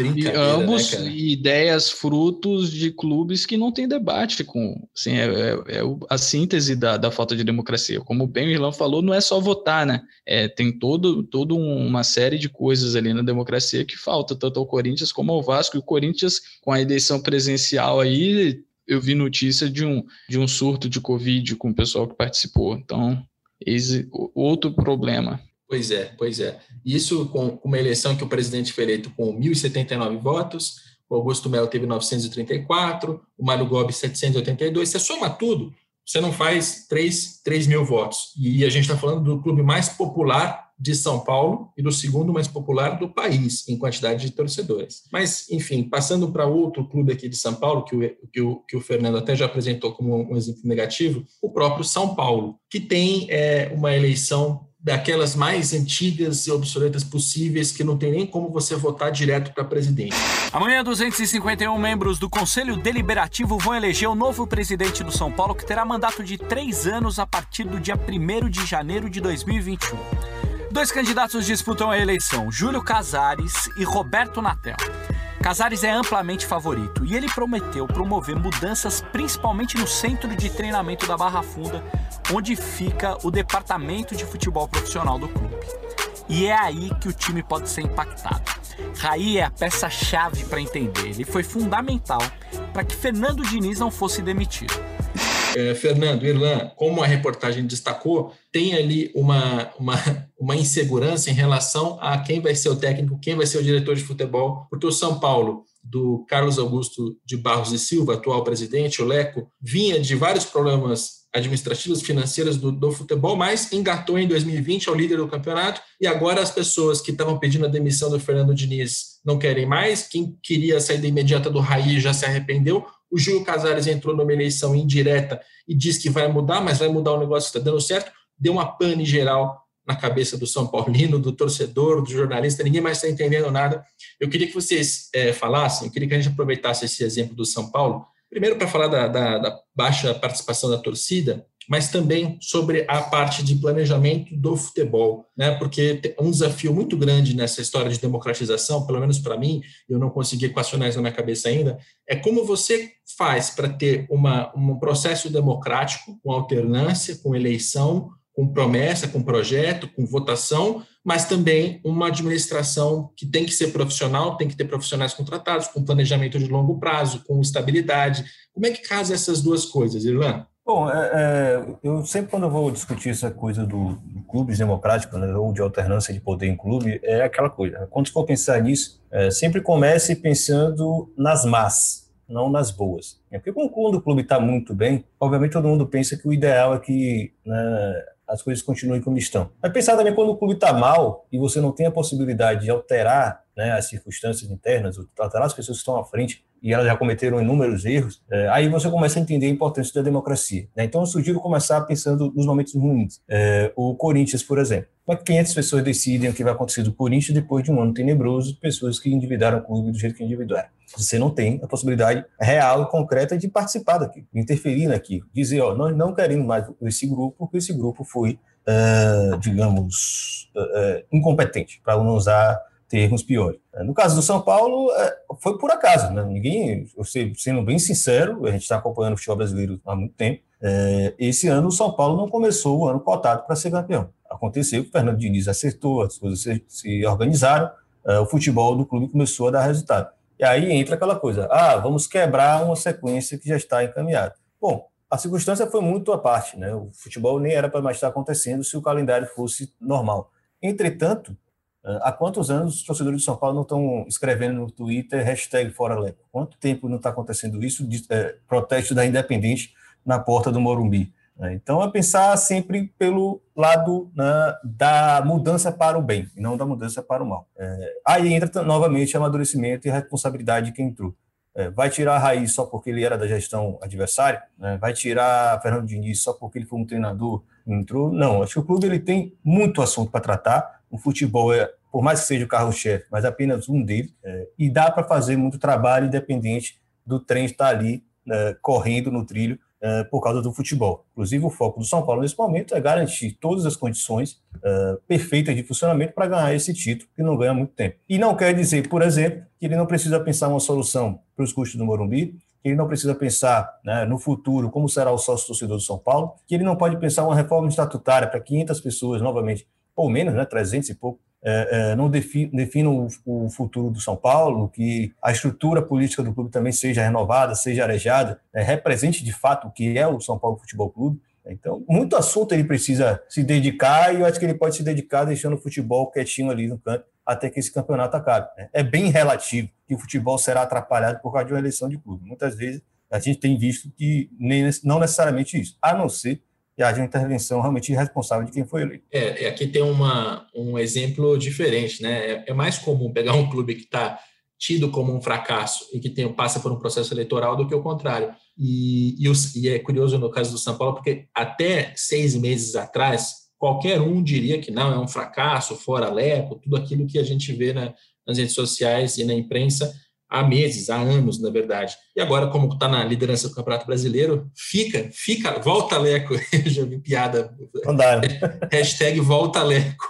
E né, ambos né, ideias frutos de clubes que não tem debate com. Assim, é, é, é, a síntese da, da falta de democracia. Como bem o Irlão falou, não é só votar, né? É, tem todo, todo uma série de coisas ali na democracia que falta, tanto ao Corinthians como ao Vasco. E o Corinthians, com a eleição presencial aí, eu vi notícia de um, de um surto de Covid com o pessoal que participou. Então, esse outro problema. Pois é, pois é. Isso com uma eleição que o presidente foi eleito com 1.079 votos, o Augusto Melo teve 934, o Mário Gobi 782. Você soma tudo, você não faz 3, 3 mil votos. E a gente está falando do clube mais popular de São Paulo e do segundo mais popular do país em quantidade de torcedores. Mas, enfim, passando para outro clube aqui de São Paulo, que o, que o, que o Fernando até já apresentou como um exemplo negativo, o próprio São Paulo, que tem é, uma eleição daquelas mais antigas e obsoletas possíveis que não tem nem como você votar direto para presidente. Amanhã, 251 membros do Conselho Deliberativo vão eleger o novo presidente do São Paulo, que terá mandato de três anos a partir do dia 1 de janeiro de 2021. Dois candidatos disputam a eleição, Júlio Casares e Roberto Natel. Casares é amplamente favorito e ele prometeu promover mudanças principalmente no centro de treinamento da Barra Funda, onde fica o departamento de futebol profissional do clube. E é aí que o time pode ser impactado. Raí é a peça-chave para entender. Ele foi fundamental para que Fernando Diniz não fosse demitido. É, Fernando, Irlan, como a reportagem destacou, tem ali uma, uma, uma insegurança em relação a quem vai ser o técnico, quem vai ser o diretor de futebol, porque o São Paulo do Carlos Augusto de Barros e Silva, atual presidente, o Leco, vinha de vários problemas administrativos, financeiros do, do, futebol, mas engatou em 2020 ao líder do campeonato e agora as pessoas que estavam pedindo a demissão do Fernando Diniz não querem mais, quem queria sair da imediata do Raí já se arrependeu, o Júlio Casares entrou numa eleição indireta e diz que vai mudar, mas vai mudar o negócio que está dando certo, deu uma pane geral na cabeça do São Paulino, do torcedor, do jornalista, ninguém mais está entendendo nada. Eu queria que vocês é, falassem, eu queria que a gente aproveitasse esse exemplo do São Paulo, primeiro para falar da, da, da baixa participação da torcida, mas também sobre a parte de planejamento do futebol, né? Porque um desafio muito grande nessa história de democratização, pelo menos para mim, eu não consegui equacionar isso na minha cabeça ainda, é como você faz para ter uma, um processo democrático com alternância, com eleição, com promessa, com projeto, com votação, mas também uma administração que tem que ser profissional, tem que ter profissionais contratados, com planejamento de longo prazo, com estabilidade. Como é que casa essas duas coisas, Irlan? Bom, é, é, eu sempre quando eu vou discutir essa coisa do, do clubes democráticos, né, ou de alternância de poder em clube, é aquela coisa. Quando for pensar nisso, é, sempre comece pensando nas más, não nas boas. Porque quando o clube está muito bem, obviamente todo mundo pensa que o ideal é que né, as coisas continuem como estão. Mas pensar também quando o clube está mal e você não tem a possibilidade de alterar né, as circunstâncias internas, alterar as pessoas que estão à frente e elas já cometeram inúmeros erros, é, aí você começa a entender a importância da democracia. Né? Então eu sugiro começar pensando nos momentos ruins. É, o Corinthians, por exemplo. Mas 500 pessoas decidem o que vai acontecer do Corinthians depois de um ano tenebroso, pessoas que endividaram o clube do jeito que endividaram. Você não tem a possibilidade real e concreta de participar daquilo, interferir naquilo. Dizer, ó, nós não queremos mais esse grupo, porque esse grupo foi, uh, digamos, uh, incompetente, para não usar termos piores. No caso do São Paulo, foi por acaso, né? Ninguém, sendo bem sincero, a gente está acompanhando o futebol brasileiro há muito tempo. Esse ano o São Paulo não começou o ano cotado para ser campeão. Aconteceu que o Fernando Diniz acertou, as coisas se, organizaram, o futebol do clube começou a dar resultado. E aí entra aquela coisa, ah, vamos quebrar uma sequência que já está encaminhada. Bom, a circunstância foi muito à parte, né? O futebol nem era para mais estar acontecendo se o calendário fosse normal. Entretanto, há quantos anos os torcedores de São Paulo não estão escrevendo no Twitter hashtag Fora Leco? Quanto tempo não está acontecendo isso? De, é, protesto da Independente na porta do Morumbi. Né? Então, é pensar sempre pelo lado né, da mudança para o bem, e não da mudança para o mal. É, aí entra novamente amadurecimento e responsabilidade de quem entrou. É, vai tirar a Raiz só porque ele era da gestão adversária? Né? Vai tirar Fernando Diniz só porque ele foi um treinador entrou? Não, acho que o clube ele tem muito assunto para tratar. O futebol é, por mais que seja o carro-chefe, mas apenas um dele, é, e dá para fazer muito trabalho independente do trem estar ali né, correndo no trilho uh, por causa do futebol. Inclusive, o foco do São Paulo nesse momento é garantir todas as condições uh, perfeitas de funcionamento para ganhar esse título, que não ganha muito tempo. E não quer dizer, por exemplo, que ele não precisa pensar uma solução para os custos do Morumbi, que ele não precisa pensar né, no futuro como será o sócio torcedor do São Paulo, que ele não pode pensar uma reforma estatutária para 500 pessoas novamente, ou menos, né, 300 e pouco, é, é, não definam o, o, futuro do São Paulo, que a estrutura política do clube também seja renovada, seja arejada, é, represente de fato o que é o São Paulo Futebol Clube. Então, muito assunto ele precisa se dedicar e eu acho que ele pode se dedicar deixando o futebol quietinho ali no canto até que esse campeonato acabe. Né? É bem relativo que o futebol será atrapalhado por causa de uma eleição de clube. Muitas vezes a gente tem visto que nem, não necessariamente isso, a não ser e haja intervenção realmente irresponsável de quem foi eleito. É, aqui tem uma, um exemplo diferente, né? É, é mais comum pegar um clube que está tido como um fracasso e que tem, passa por um processo eleitoral do que o contrário. E, e, e é curioso no caso do São Paulo, porque até seis meses atrás, qualquer um diria que não, é um fracasso, fora leco, tudo aquilo que a gente vê na, nas redes sociais e na imprensa há meses, há anos, na verdade. E agora, como está na liderança do Campeonato Brasileiro, fica, fica, volta Leco. (laughs) Eu já vi piada. Andar. (laughs) Hashtag volta Leco.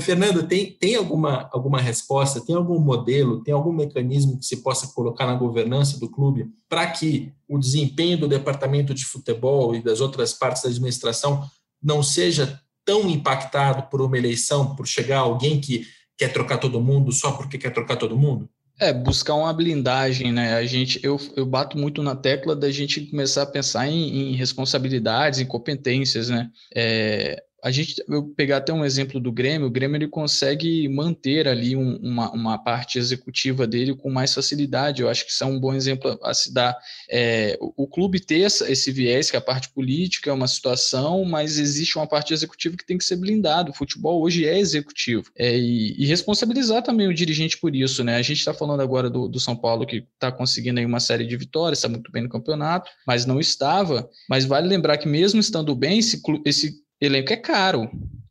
Fernando, tem, tem alguma, alguma resposta, tem algum modelo, tem algum mecanismo que se possa colocar na governança do clube para que o desempenho do departamento de futebol e das outras partes da administração não seja tão impactado por uma eleição, por chegar alguém que quer trocar todo mundo só porque quer trocar todo mundo? É, buscar uma blindagem, né? A gente, eu, eu bato muito na tecla da gente começar a pensar em, em responsabilidades, em competências, né? É, a gente eu pegar até um exemplo do Grêmio, o Grêmio ele consegue manter ali um, uma, uma parte executiva dele com mais facilidade. Eu acho que isso é um bom exemplo a se dar. É, o, o, clube ter esse viés, que é a parte política é uma situação, mas existe uma parte executiva que tem que ser blindado. O futebol hoje é executivo. É, e, e, responsabilizar também o dirigente por isso, né? A gente está falando agora do, do, São Paulo, que está conseguindo aí uma série de vitórias, está muito bem no campeonato, mas não estava. Mas vale lembrar que mesmo estando bem, esse, esse elenco é caro.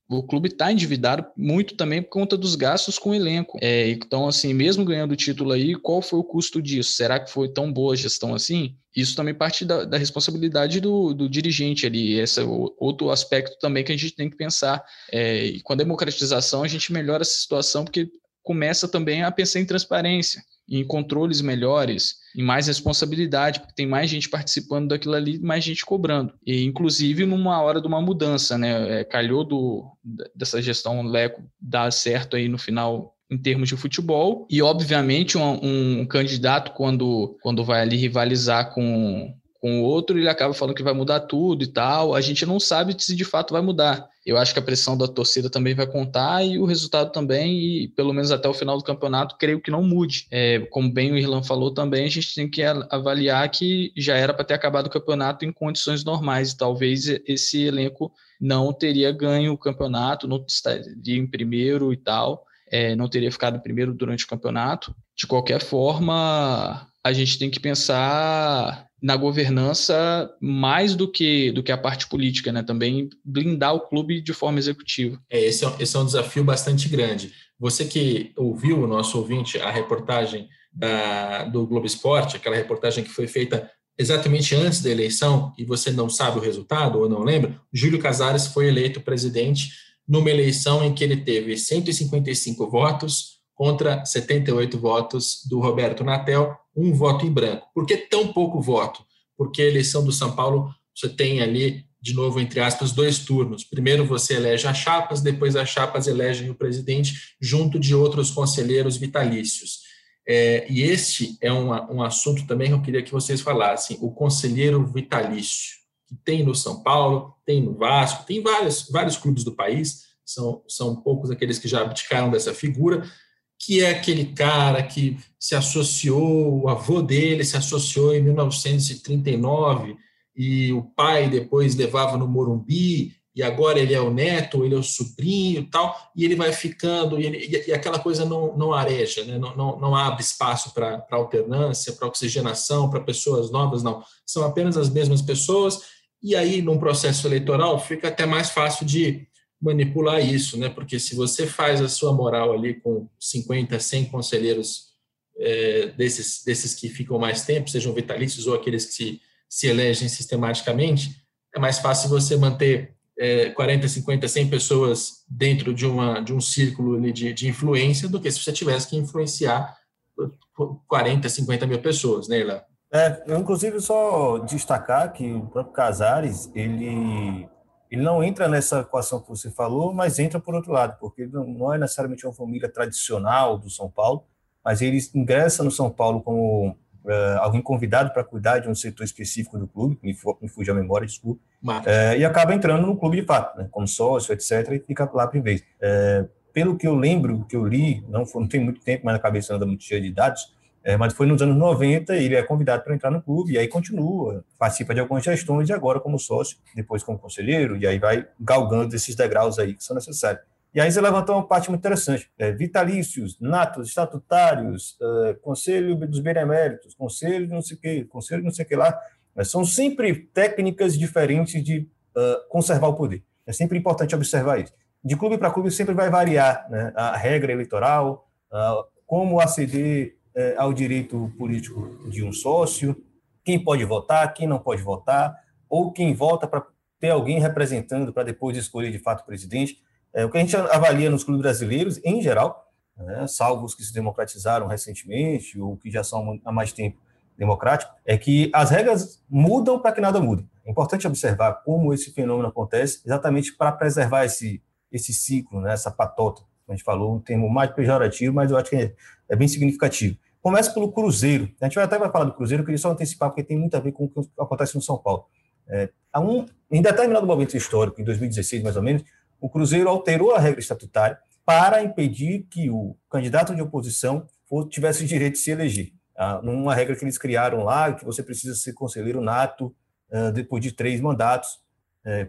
o clube está endividado muito também por conta dos gastos com o elenco. É, então, assim, mesmo ganhando o título aí, qual foi o custo disso? Será que foi tão boa a gestão assim? Isso também parte da, da responsabilidade do, do, dirigente ali. Esse é outro aspecto também que a gente tem que pensar. É, e com a democratização, a gente melhora essa situação, porque começa também a pensar em transparência em controles melhores, em mais responsabilidade, porque tem mais gente participando daquilo ali, mais gente cobrando. E inclusive numa hora de uma mudança, né? É, calhou do, dessa gestão Leco dar certo aí no final em termos de futebol. E, obviamente, um, um candidato, quando, quando vai ali rivalizar com, com o outro, ele acaba falando que vai mudar tudo e tal. A gente não sabe se de fato vai mudar. Eu acho que a pressão da torcida também vai contar e o resultado também, e pelo menos até o final do campeonato, creio que não mude. É, como bem o Irlan falou também, a gente tem que avaliar que já era para ter acabado o campeonato em condições normais, talvez esse elenco não teria ganho o campeonato, não estaria em primeiro e tal, é, não teria ficado em primeiro durante o campeonato. De qualquer forma, a gente tem que pensar na governança mais do que do que a parte política, né? Também blindar o clube de forma executiva. É, esse, é, esse é um desafio bastante grande. Você que ouviu, o nosso ouvinte, a reportagem da, do Globo Esporte, aquela reportagem que foi feita exatamente antes da eleição, e você não sabe o resultado ou não lembra, Júlio Casares foi eleito presidente numa eleição em que ele teve 155 votos contra 78 votos do Roberto Natel, um voto em branco. Por que tão pouco voto? Porque a eleição do São Paulo, você tem ali, de novo, entre aspas, dois turnos. Primeiro você elege as chapas, depois as chapas elegem o presidente, junto de outros conselheiros vitalícios. É, e este é um, um assunto também que eu queria que vocês falassem: o conselheiro vitalício, que tem no São Paulo, tem no Vasco, tem vários, vários clubes do país, são, são poucos aqueles que já abdicaram dessa figura, que é aquele cara que se associou, o avô dele se associou em 1939 e o pai depois levava no Morumbi e agora ele é o neto, ele é o sobrinho tal, e ele vai ficando, e, ele, e aquela coisa não, não areja, né? não, não, não abre espaço para alternância, para oxigenação, para pessoas novas, não. São apenas as mesmas pessoas, e aí, num processo eleitoral, fica até mais fácil de manipular isso, né? Porque se você faz a sua moral ali com 50, 100 conselheiros é, desses, desses que ficam mais tempo, sejam vitalícios ou aqueles que se, se elegem sistematicamente, é mais fácil você manter é, 40, 50, 100 pessoas dentro de, uma, de um círculo de, de influência do que se você tivesse que influenciar 40, 50 mil pessoas, né, Ilan? É, eu, inclusive, só destacar que o próprio Casares, ele ele não entra nessa equação que você falou, mas entra por outro lado, porque ele não é necessariamente uma família tradicional do São Paulo, mas ele ingressa no São Paulo como uh, alguém convidado para cuidar de um setor específico do clube, me, me fugiu a memória, desculpa, uh, e acaba entrando no clube de fato, né, como sócio, etc., e fica lá por vez. Uh, pelo que eu lembro, que eu li, não, não tem muito tempo, mas a cabeça anda muito cheia de dados, é, mas foi nos anos 90, ele é convidado para entrar no clube, e aí continua, participa de algumas gestões, e agora como sócio, depois como conselheiro, e aí vai galgando esses degraus aí que são necessários. E aí você levantou uma parte muito interessante, é, vitalícios, natos, estatutários, é, conselho dos beneméritos, conselho de não sei o quê, conselho de não sei o que lá, são sempre técnicas diferentes de uh, conservar o poder. É sempre importante observar isso. De clube para clube sempre vai variar né, a regra eleitoral, uh, como aceder é, ao direito político de um sócio, quem pode votar, quem não pode votar, ou quem vota para ter alguém representando para depois escolher de fato o presidente. É, o que a gente avalia nos clubes brasileiros, em geral, né, salvo os que se democratizaram recentemente ou que já são há mais tempo democráticos, é que as regras mudam para que nada mude. É importante observar como esse fenômeno acontece, exatamente para preservar esse, esse ciclo, né, essa patota a gente falou, um termo mais pejorativo, mas eu acho que é, é bem significativo. Começa pelo Cruzeiro. A gente vai até vai falar do Cruzeiro, eu queria só antecipar, porque tem muito a ver com o que acontece no São Paulo. É, um, em determinado momento histórico, em 2016 mais ou menos, o Cruzeiro alterou a regra estatutária para impedir que o candidato de oposição tivesse o direito de se eleger. Ah, numa regra que eles criaram lá, que você precisa ser conselheiro nato ah, depois de três mandatos,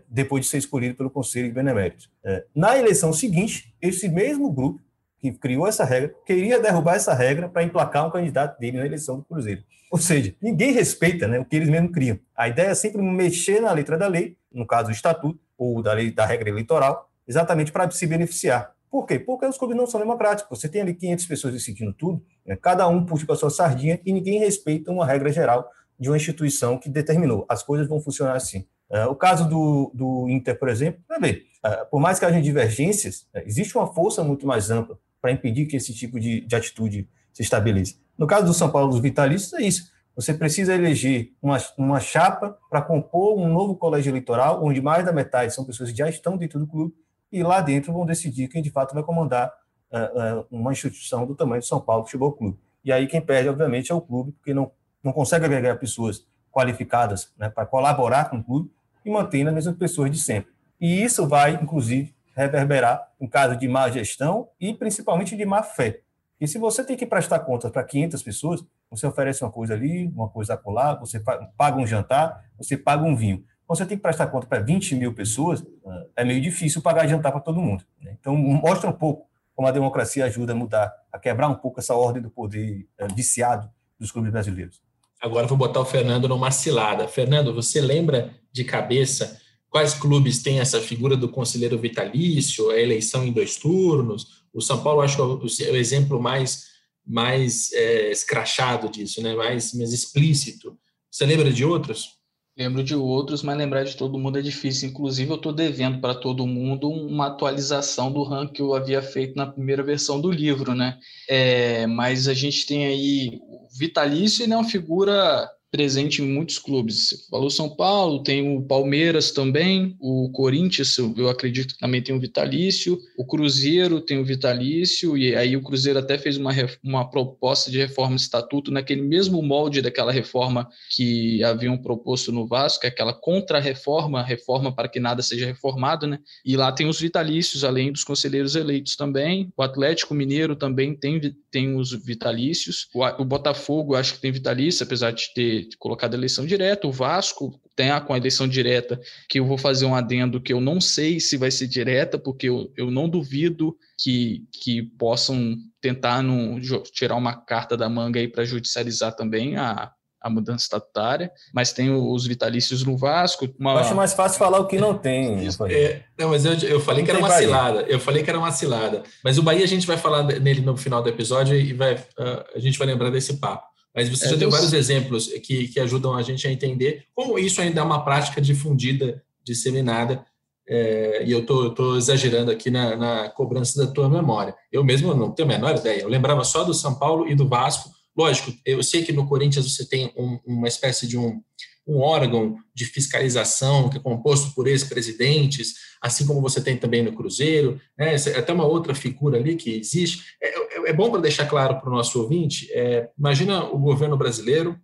depois de ser escolhido pelo Conselho de Beneméritos. É, na eleição seguinte, esse mesmo grupo que criou essa regra queria derrubar essa regra para emplacar um candidato dele na eleição do Cruzeiro. Ou seja, ninguém respeita né, o que eles mesmos criam. A ideia é sempre mexer na letra da lei, no caso do estatuto, ou da lei da regra eleitoral, exatamente para se beneficiar. Por quê? Porque os clubes não são democráticos. Você tem ali 500 pessoas decidindo tudo, né? cada um puxa para sua sardinha e ninguém respeita uma regra geral de uma instituição que determinou. As coisas vão funcionar assim. Uh, o caso do, do Inter, por exemplo, também. Por mais que haja divergências, uh, existe uma força muito mais ampla para impedir que esse tipo de, de atitude se estabeleça. No caso do São Paulo dos vitalícios, é isso. Você precisa eleger uma, uma chapa para compor um novo colégio eleitoral, onde mais da metade são pessoas que já estão dentro do clube, e lá dentro vão decidir quem de fato vai comandar uh, uh, uma instituição do tamanho do São Paulo Futebol Clube. E aí quem perde, obviamente, é o clube, porque não, não consegue agregar pessoas qualificadas né, para colaborar com o clube e mantém as mesmas pessoas de sempre. E isso vai, inclusive, reverberar em caso de má gestão e principalmente de má fé. E se você tem que prestar contas para 500 pessoas, você oferece uma coisa ali, uma coisa acolá, você paga um jantar, você paga um vinho. Você tem que prestar conta para 20 mil pessoas, ah, é meio difícil pagar jantar para todo mundo. Né? Então, mostra um pouco como a democracia ajuda a mudar, a quebrar um pouco essa ordem do poder eh, viciado dos clubes brasileiros. Agora vou botar o Fernando numa cilada. Fernando, você lembra de cabeça quais clubes têm essa figura do conselheiro vitalício, a eleição em dois turnos? O São Paulo, acho que é o exemplo mais, mais é, escrachado disso, né? mais, mais explícito. Você lembra de outros? Lembro de outros, mas lembrar de todo mundo é difícil. Inclusive, eu estou devendo para todo mundo uma atualização do ranking que eu havia feito na primeira versão do livro, né? É, mas a gente tem aí o Vitalício, ele é uma figura presente em muitos clubes. Você falou São Paulo, tem o Palmeiras também, o Corinthians, eu acredito que também tem o Vitalício, o Cruzeiro tem o Vitalício, e aí o Cruzeiro até fez uma, uma proposta de reforma estatuto naquele mesmo molde daquela reforma que haviam proposto no Vasco, é aquela contra-reforma, reforma para que nada seja reformado, né? E lá tem os vitalícios, além dos conselheiros eleitos também. O Atlético Mineiro também tem, tem os vitalícios. O, o Botafogo acho que tem vitalício, apesar de ter colocado eleição direta. O Vasco tem a, com a eleição direta, que eu vou fazer um adendo que eu não sei se vai ser direta, porque eu, eu não duvido que, que possam tentar no, tirar uma carta da manga aí para judicializar também a, a mudança estatutária, mas tem os vitalícios no Vasco. Uma... Eu acho mais fácil falar o que não tem. (laughs) É, não, mas eu, eu falei que era uma Bahia. cilada. Eu falei que era uma cilada. Mas o Bahia a gente vai falar nele no final do episódio e vai, uh, a gente vai lembrar desse papo. Mas você é, já deu vários exemplos que, que ajudam a gente a entender como isso ainda é uma prática difundida, disseminada, é, e eu estou exagerando aqui na, na, cobrança da tua memória. Eu mesmo não tenho a menor ideia. Eu lembrava só do São Paulo e do Vasco. Lógico, eu sei que no Corinthians você tem um, uma espécie de um, um órgão de fiscalização que é composto por ex-presidentes, assim como você tem também no Cruzeiro, né? é até uma outra figura ali que existe. É, é, é bom para deixar claro para o nosso ouvinte, é, imagina o governo brasileiro,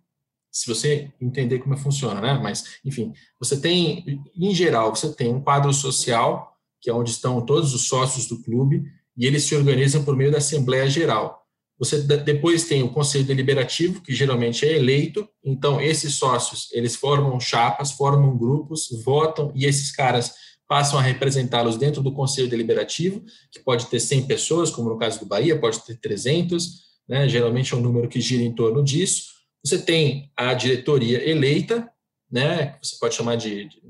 se você entender como funciona, né? Mas, enfim, você tem, em geral, você tem um quadro social, que é onde estão todos os sócios do clube, e eles se organizam por meio da Assembleia Geral. Você depois tem o conselho deliberativo, que geralmente é eleito. Então, esses sócios, eles formam chapas, formam grupos, votam, e esses caras passam a representá-los dentro do conselho deliberativo, que pode ter 100 pessoas, como no caso do Bahia, pode ter 300, né? geralmente é um número que gira em torno disso. Você tem a diretoria eleita, né? você pode chamar de, de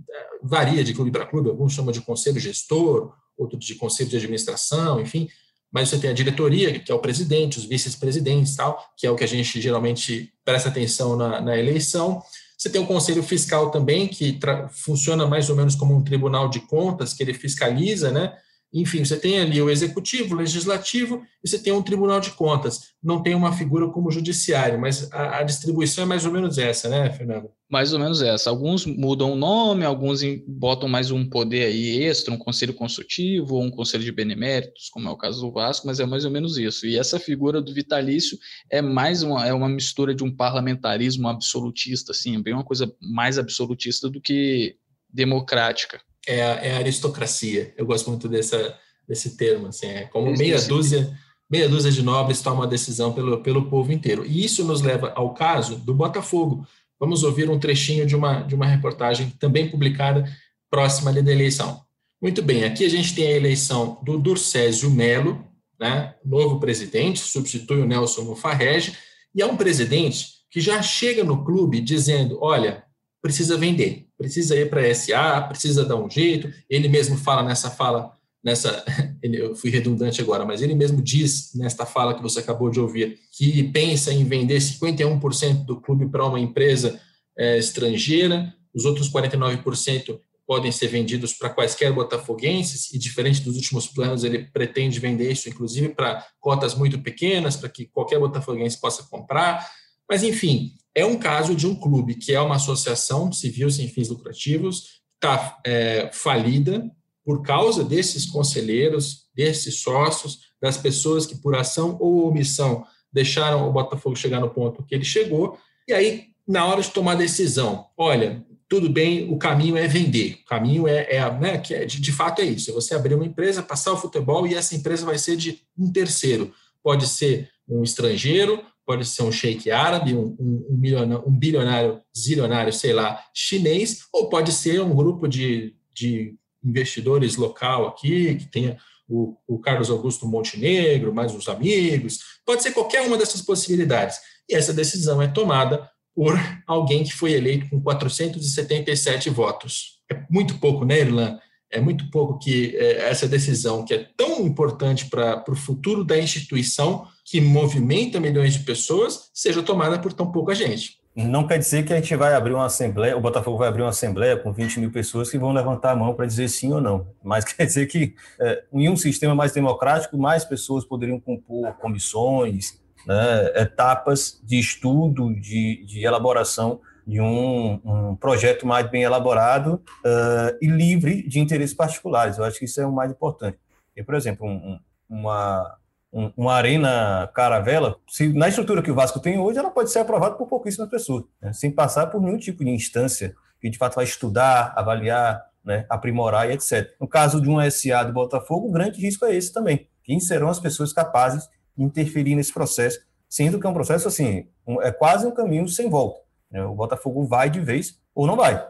varia de clube para clube, alguns chamam de conselho gestor, outros de conselho de administração, enfim, mas você tem a diretoria, que é o presidente, os vice-presidentes, tal, que é o que a gente geralmente presta atenção na, na eleição. Você tem o conselho fiscal também, que funciona mais ou menos como um tribunal de contas, que ele fiscaliza, né? Enfim, você tem ali o executivo, o legislativo e você tem um tribunal de contas. Não tem uma figura como judiciário, mas a, a, distribuição é mais ou menos essa, né, Fernando? Mais ou menos essa. Alguns mudam o nome, alguns botam mais um poder aí extra, um conselho consultivo ou um conselho de beneméritos, como é o caso do Vasco, mas é mais ou menos isso. E essa figura do vitalício é mais uma, é uma mistura de um parlamentarismo absolutista, assim, bem uma coisa mais absolutista do que democrática é a, é a aristocracia. Eu gosto muito dessa, desse termo. Assim, é como meia dúzia, meia dúzia de nobres tomam a decisão pelo, pelo povo inteiro. E isso nos leva ao caso do Botafogo. Vamos ouvir um trechinho de uma, de uma reportagem também publicada próxima ali da eleição. Muito bem, aqui a gente tem a eleição do Durcésio Melo, né, novo presidente, substitui o Nelson Mufarrege, e é um presidente que já chega no clube dizendo, olha, precisa vender, precisa ir para a SA, precisa dar um jeito. Ele mesmo fala nessa fala nessa, (laughs) eu fui redundante agora, mas ele mesmo diz nesta fala que você acabou de ouvir que pensa em vender 51% do clube para uma empresa é, estrangeira, os outros 49% podem ser vendidos para quaisquer botafoguenses, e diferente dos últimos planos, ele pretende vender isso, inclusive, para cotas muito pequenas, para que qualquer botafoguense possa comprar. Mas, enfim, é um caso de um clube que é uma associação civil sem fins lucrativos, está é, falida, por causa desses conselheiros, desses sócios, das pessoas que, por ação ou omissão, deixaram o Botafogo chegar no ponto que ele chegou. E aí, na hora de tomar decisão, olha, tudo bem, o caminho é vender. O caminho é, é né, que é, de, de fato é isso: é você abrir uma empresa, passar o futebol e essa empresa vai ser de um terceiro. Pode ser um estrangeiro, pode ser um sheik árabe, um, um, um, bilionário, um bilionário, zilionário, sei lá, chinês, ou pode ser um grupo de, de investidores local aqui, que tenha o, o, Carlos Augusto Montenegro, mais os amigos, pode ser qualquer uma dessas possibilidades. E essa decisão é tomada por alguém que foi eleito com 477 votos. É muito pouco, né, Irlan? É muito pouco que é, essa decisão, que é tão importante para o futuro da instituição, que movimenta milhões de pessoas, seja tomada por tão pouca gente. Não quer dizer que a gente vai abrir uma assembleia, o Botafogo vai abrir uma assembleia com 20 mil pessoas que vão levantar a mão para dizer sim ou não. Mas (laughs) quer dizer que é, em um sistema mais democrático, mais pessoas poderiam compor comissões, né, etapas de estudo, de, de elaboração de um, um, projeto mais bem elaborado uh, e livre de interesses particulares. Eu acho que isso é o mais importante. E, por exemplo, um, uma, um, uma arena caravela, se, na estrutura que o Vasco tem hoje, ela pode ser aprovada por pouquíssimas pessoas, né, sem passar por nenhum tipo de instância que de fato vai estudar, avaliar, né, aprimorar e etc. No caso de um SA do Botafogo, o grande risco é esse também. Quem serão as pessoas capazes de interferir nesse processo, sendo que é um processo assim, um, é quase um caminho sem volta. Né? O Botafogo vai de vez ou não vai.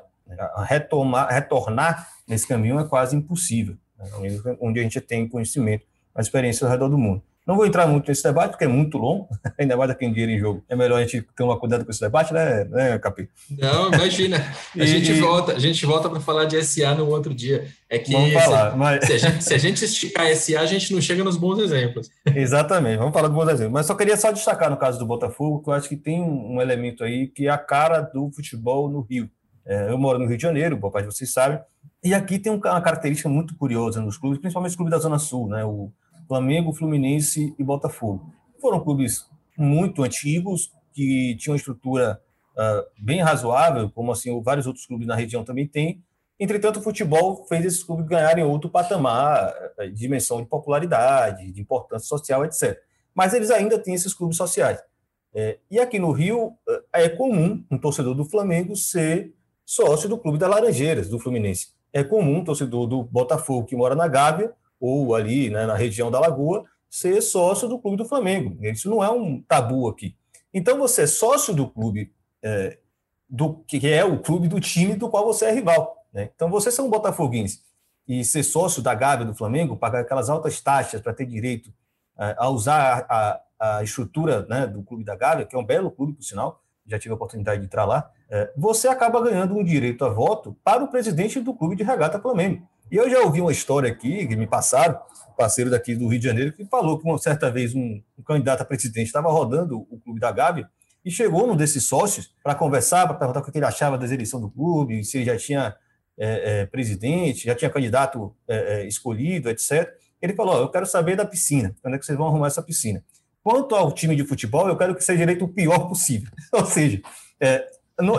Retomar, retornar nesse caminho é quase impossível, né? onde a gente tem conhecimento, a experiência ao redor do mundo. Não vou entrar muito nesse debate, porque é muito longo, (laughs) ainda mais aqui em dinheiro em jogo. É melhor a gente ter uma cuidado com esse debate, né, né Capi? Não, imagina. A, (laughs) e, gente, volta, a gente volta para falar de SA no outro dia. É que vamos falar, se, mas... se, a gente, se a gente esticar SA, a gente não chega nos bons exemplos. (laughs) Exatamente, vamos falar de bons exemplos. Mas só queria só destacar no caso do Botafogo, que eu acho que tem um elemento aí que é a cara do futebol no Rio. É, eu moro no Rio de Janeiro, boa parte de vocês sabem, e aqui tem uma característica muito curiosa nos clubes, principalmente os clubes da Zona Sul, né? O, Flamengo, Fluminense e Botafogo. Foram clubes muito antigos, que tinham uma estrutura uh, bem razoável, como assim vários outros clubes na região também têm. Entretanto, o futebol fez esses clubes ganharem outro patamar, uh, de dimensão de popularidade, de importância social, etc. Mas eles ainda têm esses clubes sociais. É, e aqui no Rio, uh, é comum um torcedor do Flamengo ser sócio do clube das Laranjeiras, do Fluminense. É comum um torcedor do Botafogo, que mora na Gávea, ou ali né, na região da Lagoa, ser sócio do clube do Flamengo. Isso não é um tabu aqui. Então, você é sócio do clube, é, do que é o clube do time do qual você é rival. Né? Então, você ser um botafoguense e ser sócio da Gávea do Flamengo, pagar aquelas altas taxas para ter direito é, a usar a, a estrutura né, do clube da Gávea, que é um belo clube, por sinal, já tive a oportunidade de entrar lá, é, você acaba ganhando um direito a voto para o presidente do clube de regata Flamengo. E eu já ouvi uma história aqui, que me passaram, parceiro daqui do Rio de Janeiro, que falou que uma certa vez um, um candidato a presidente estava rodando o clube da Gávea e chegou num desses sócios para conversar, para perguntar o que ele achava da eleição do clube, se ele já tinha é, é, presidente, já tinha candidato é, é escolhido, etc. Ele falou: oh, Eu quero saber da piscina, quando é que vocês vão arrumar essa piscina? Quanto ao time de futebol, eu quero que seja eleito o pior possível. (laughs) Ou seja, é,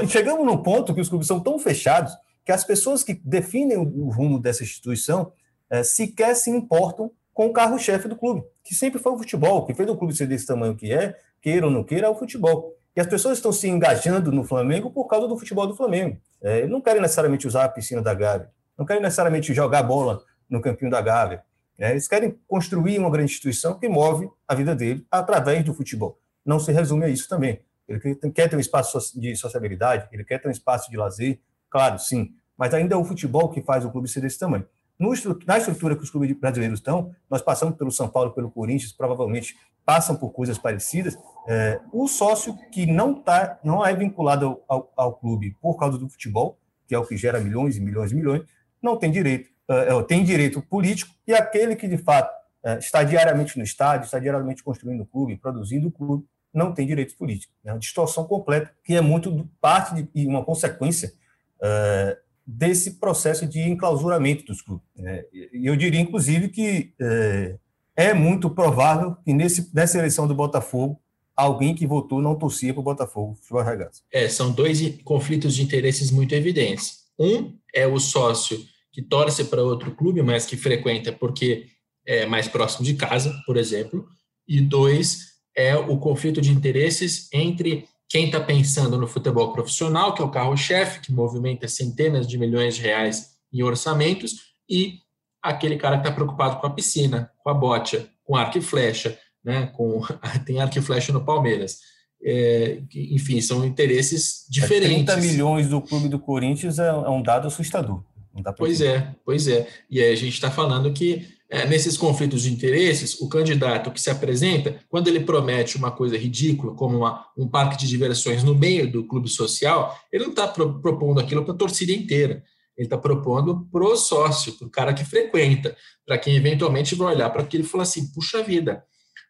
chegamos num ponto que os clubes são tão fechados que as pessoas que definem o rumo dessa instituição é, sequer se importam com o carro-chefe do clube, que sempre foi o futebol, que fez o clube ser desse tamanho que é, queira ou não queira, é o futebol. E as pessoas estão se engajando no Flamengo por causa do futebol do Flamengo. É, não querem necessariamente usar a piscina da Gávea, não querem necessariamente jogar bola no campinho da Gávea. É, eles querem construir uma grande instituição que move a vida dele através do futebol. Não se resume a isso também. Ele quer ter um espaço de sociabilidade, ele quer ter um espaço de lazer, Claro, sim, mas ainda é o futebol que faz o clube ser desse tamanho. No, na estrutura que os clubes brasileiros estão, nós passamos pelo São Paulo, pelo Corinthians, provavelmente passam por coisas parecidas. É, o sócio que não tá, não é vinculado ao, ao, clube por causa do futebol, que é o que gera milhões e milhões e milhões, não tem direito uh, tem direito político e aquele que, de fato, uh, está diariamente no estádio, está diariamente construindo o clube, produzindo o clube, não tem direitos políticos. É uma distorção completa, que é muito parte de, e uma consequência uh, desse processo de enclausuramento dos clubes. Né? Eu diria, inclusive, que é muito provável que nesse, nessa eleição do Botafogo alguém que votou não torcia para o Botafogo Futebol Regatas. É, são dois conflitos de interesses muito evidentes. Um é o sócio que torce para outro clube, mas que frequenta porque é mais próximo de casa, por exemplo. E dois é o conflito de interesses entre quem está pensando no futebol profissional, que é o carro-chefe, que movimenta centenas de milhões de reais em orçamentos, e aquele cara que está preocupado com a piscina, com a bote, com arco e flecha, né? Com, (laughs) tem arco e flecha no Palmeiras. É, enfim, são interesses diferentes. 30 milhões do clube do Corinthians é, é um dado assustador. pois é, pois é. E aí a gente está falando que é, nesses conflitos de interesses, o candidato que se apresenta, quando ele promete uma coisa ridícula, como uma, um parque de diversões no meio do clube social, ele não está pro, propondo aquilo para a torcida inteira. Ele está propondo para o sócio, para o cara que frequenta, para quem eventualmente vai olhar para aquilo e falar assim: puxa vida,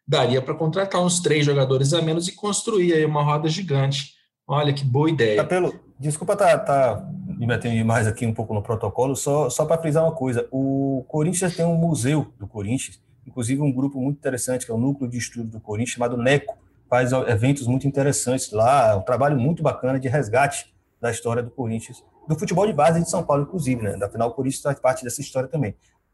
daria para contratar uns três jogadores a menos e construir aí uma roda gigante. Olha que boa ideia. Tá pelo, desculpa tá, tá me metendo demais aqui um pouco no protocolo, só, só para frisar uma coisa. O Corinthians tem um museu do Corinthians, inclusive um grupo muito interessante, que é o Núcleo de Estudo do Corinthians, chamado NECO. Faz eventos muito interessantes lá, um trabalho muito bacana de resgate da história do Corinthians, do futebol de base de São Paulo, inclusive, né? Afinal, o Corinthians faz parte dessa história também.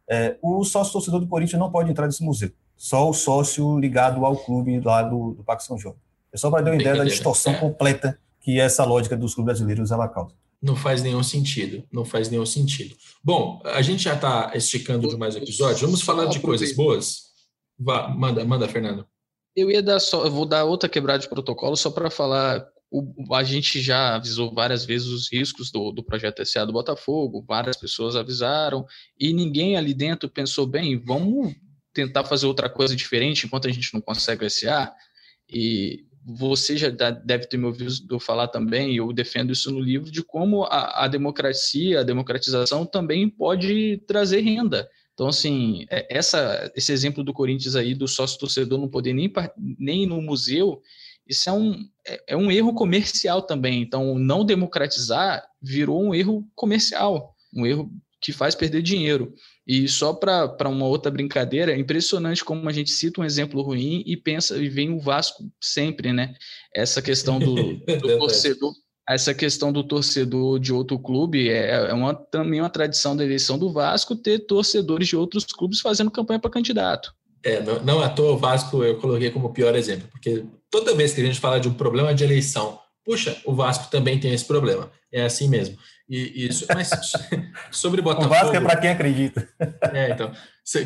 É, o sócio torcedor do Corinthians não pode entrar nesse museu só o sócio ligado ao clube lá do, do Parque São João. É só para dar uma ideia da distorção é. completa que essa lógica dos clubes brasileiros ela causa. Não faz nenhum sentido, não faz nenhum sentido. Bom, a gente já está esticando demais o episódio, vamos falar de coisas boas? Vá, manda, manda, Fernando. Eu ia dar só, eu vou dar outra quebrada de protocolo só para falar. O, a gente já avisou várias vezes os riscos do, do projeto SA do Botafogo, várias pessoas avisaram, e ninguém ali dentro pensou bem, vamos tentar fazer outra coisa diferente enquanto a gente não consegue o SA. E você já deve ter me ouvido falar também, eu defendo isso no livro, de como a, a democracia, a democratização também pode trazer renda. Então, assim, é, essa, esse exemplo do Corinthians aí, do sócio-torcedor não poder nem, nem ir no museu, isso é um, é, é um erro comercial também. Então, não democratizar virou um erro comercial, um erro que faz perder dinheiro. E só para uma outra brincadeira, é impressionante como a gente cita um exemplo ruim e pensa e vem o Vasco sempre, né? Essa questão do, (laughs) do torcedor, essa questão do torcedor de outro clube é, é uma, também uma tradição da eleição do Vasco ter torcedores de outros clubes fazendo campanha para candidato. É, não, não à toa o Vasco eu coloquei como pior exemplo, porque toda vez que a gente fala de um problema de eleição, puxa, o Vasco também tem esse problema. É assim mesmo. E, isso, mas (laughs) sobre Botafogo. O Vasco é para quem acredita. É, então,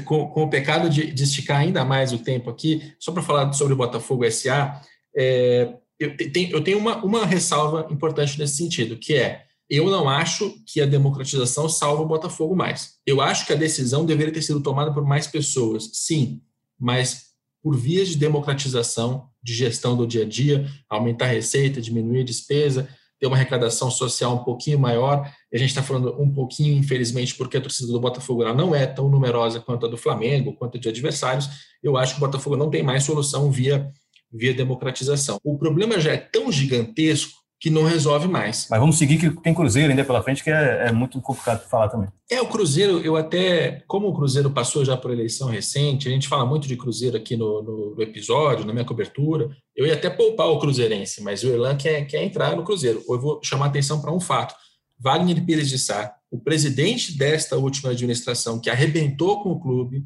com, com o pecado de, de, esticar ainda mais o tempo aqui, só para falar sobre o Botafogo SA, é, eu, tenho, eu tenho uma, uma ressalva importante nesse sentido, que é eu não acho que a democratização salva o Botafogo mais. Eu acho que a decisão deveria ter sido tomada por mais pessoas, sim, mas por vias de democratização, de gestão do dia a dia, aumentar a receita, diminuir a despesa, ter uma arrecadação social um pouquinho maior. E a gente está falando um pouquinho, infelizmente, porque a torcida do Botafogo ela não é tão numerosa quanto a do Flamengo, quanto a de adversários. Eu acho que o Botafogo não tem mais solução via, via democratização. O problema já é tão gigantesco que não resolve mais. Mas vamos seguir que tem Cruzeiro ainda pela frente, que é, é muito complicado de falar também. É, o Cruzeiro, eu até, como o Cruzeiro passou já por eleição recente, a gente fala muito de Cruzeiro aqui no, no, no episódio, na minha cobertura, eu ia até poupar o Cruzeirense, mas o Erlan quer, quer entrar no Cruzeiro. Eu vou chamar atenção para um fato. Wagner Pires de Sá, o presidente desta última administração, que arrebentou com o clube,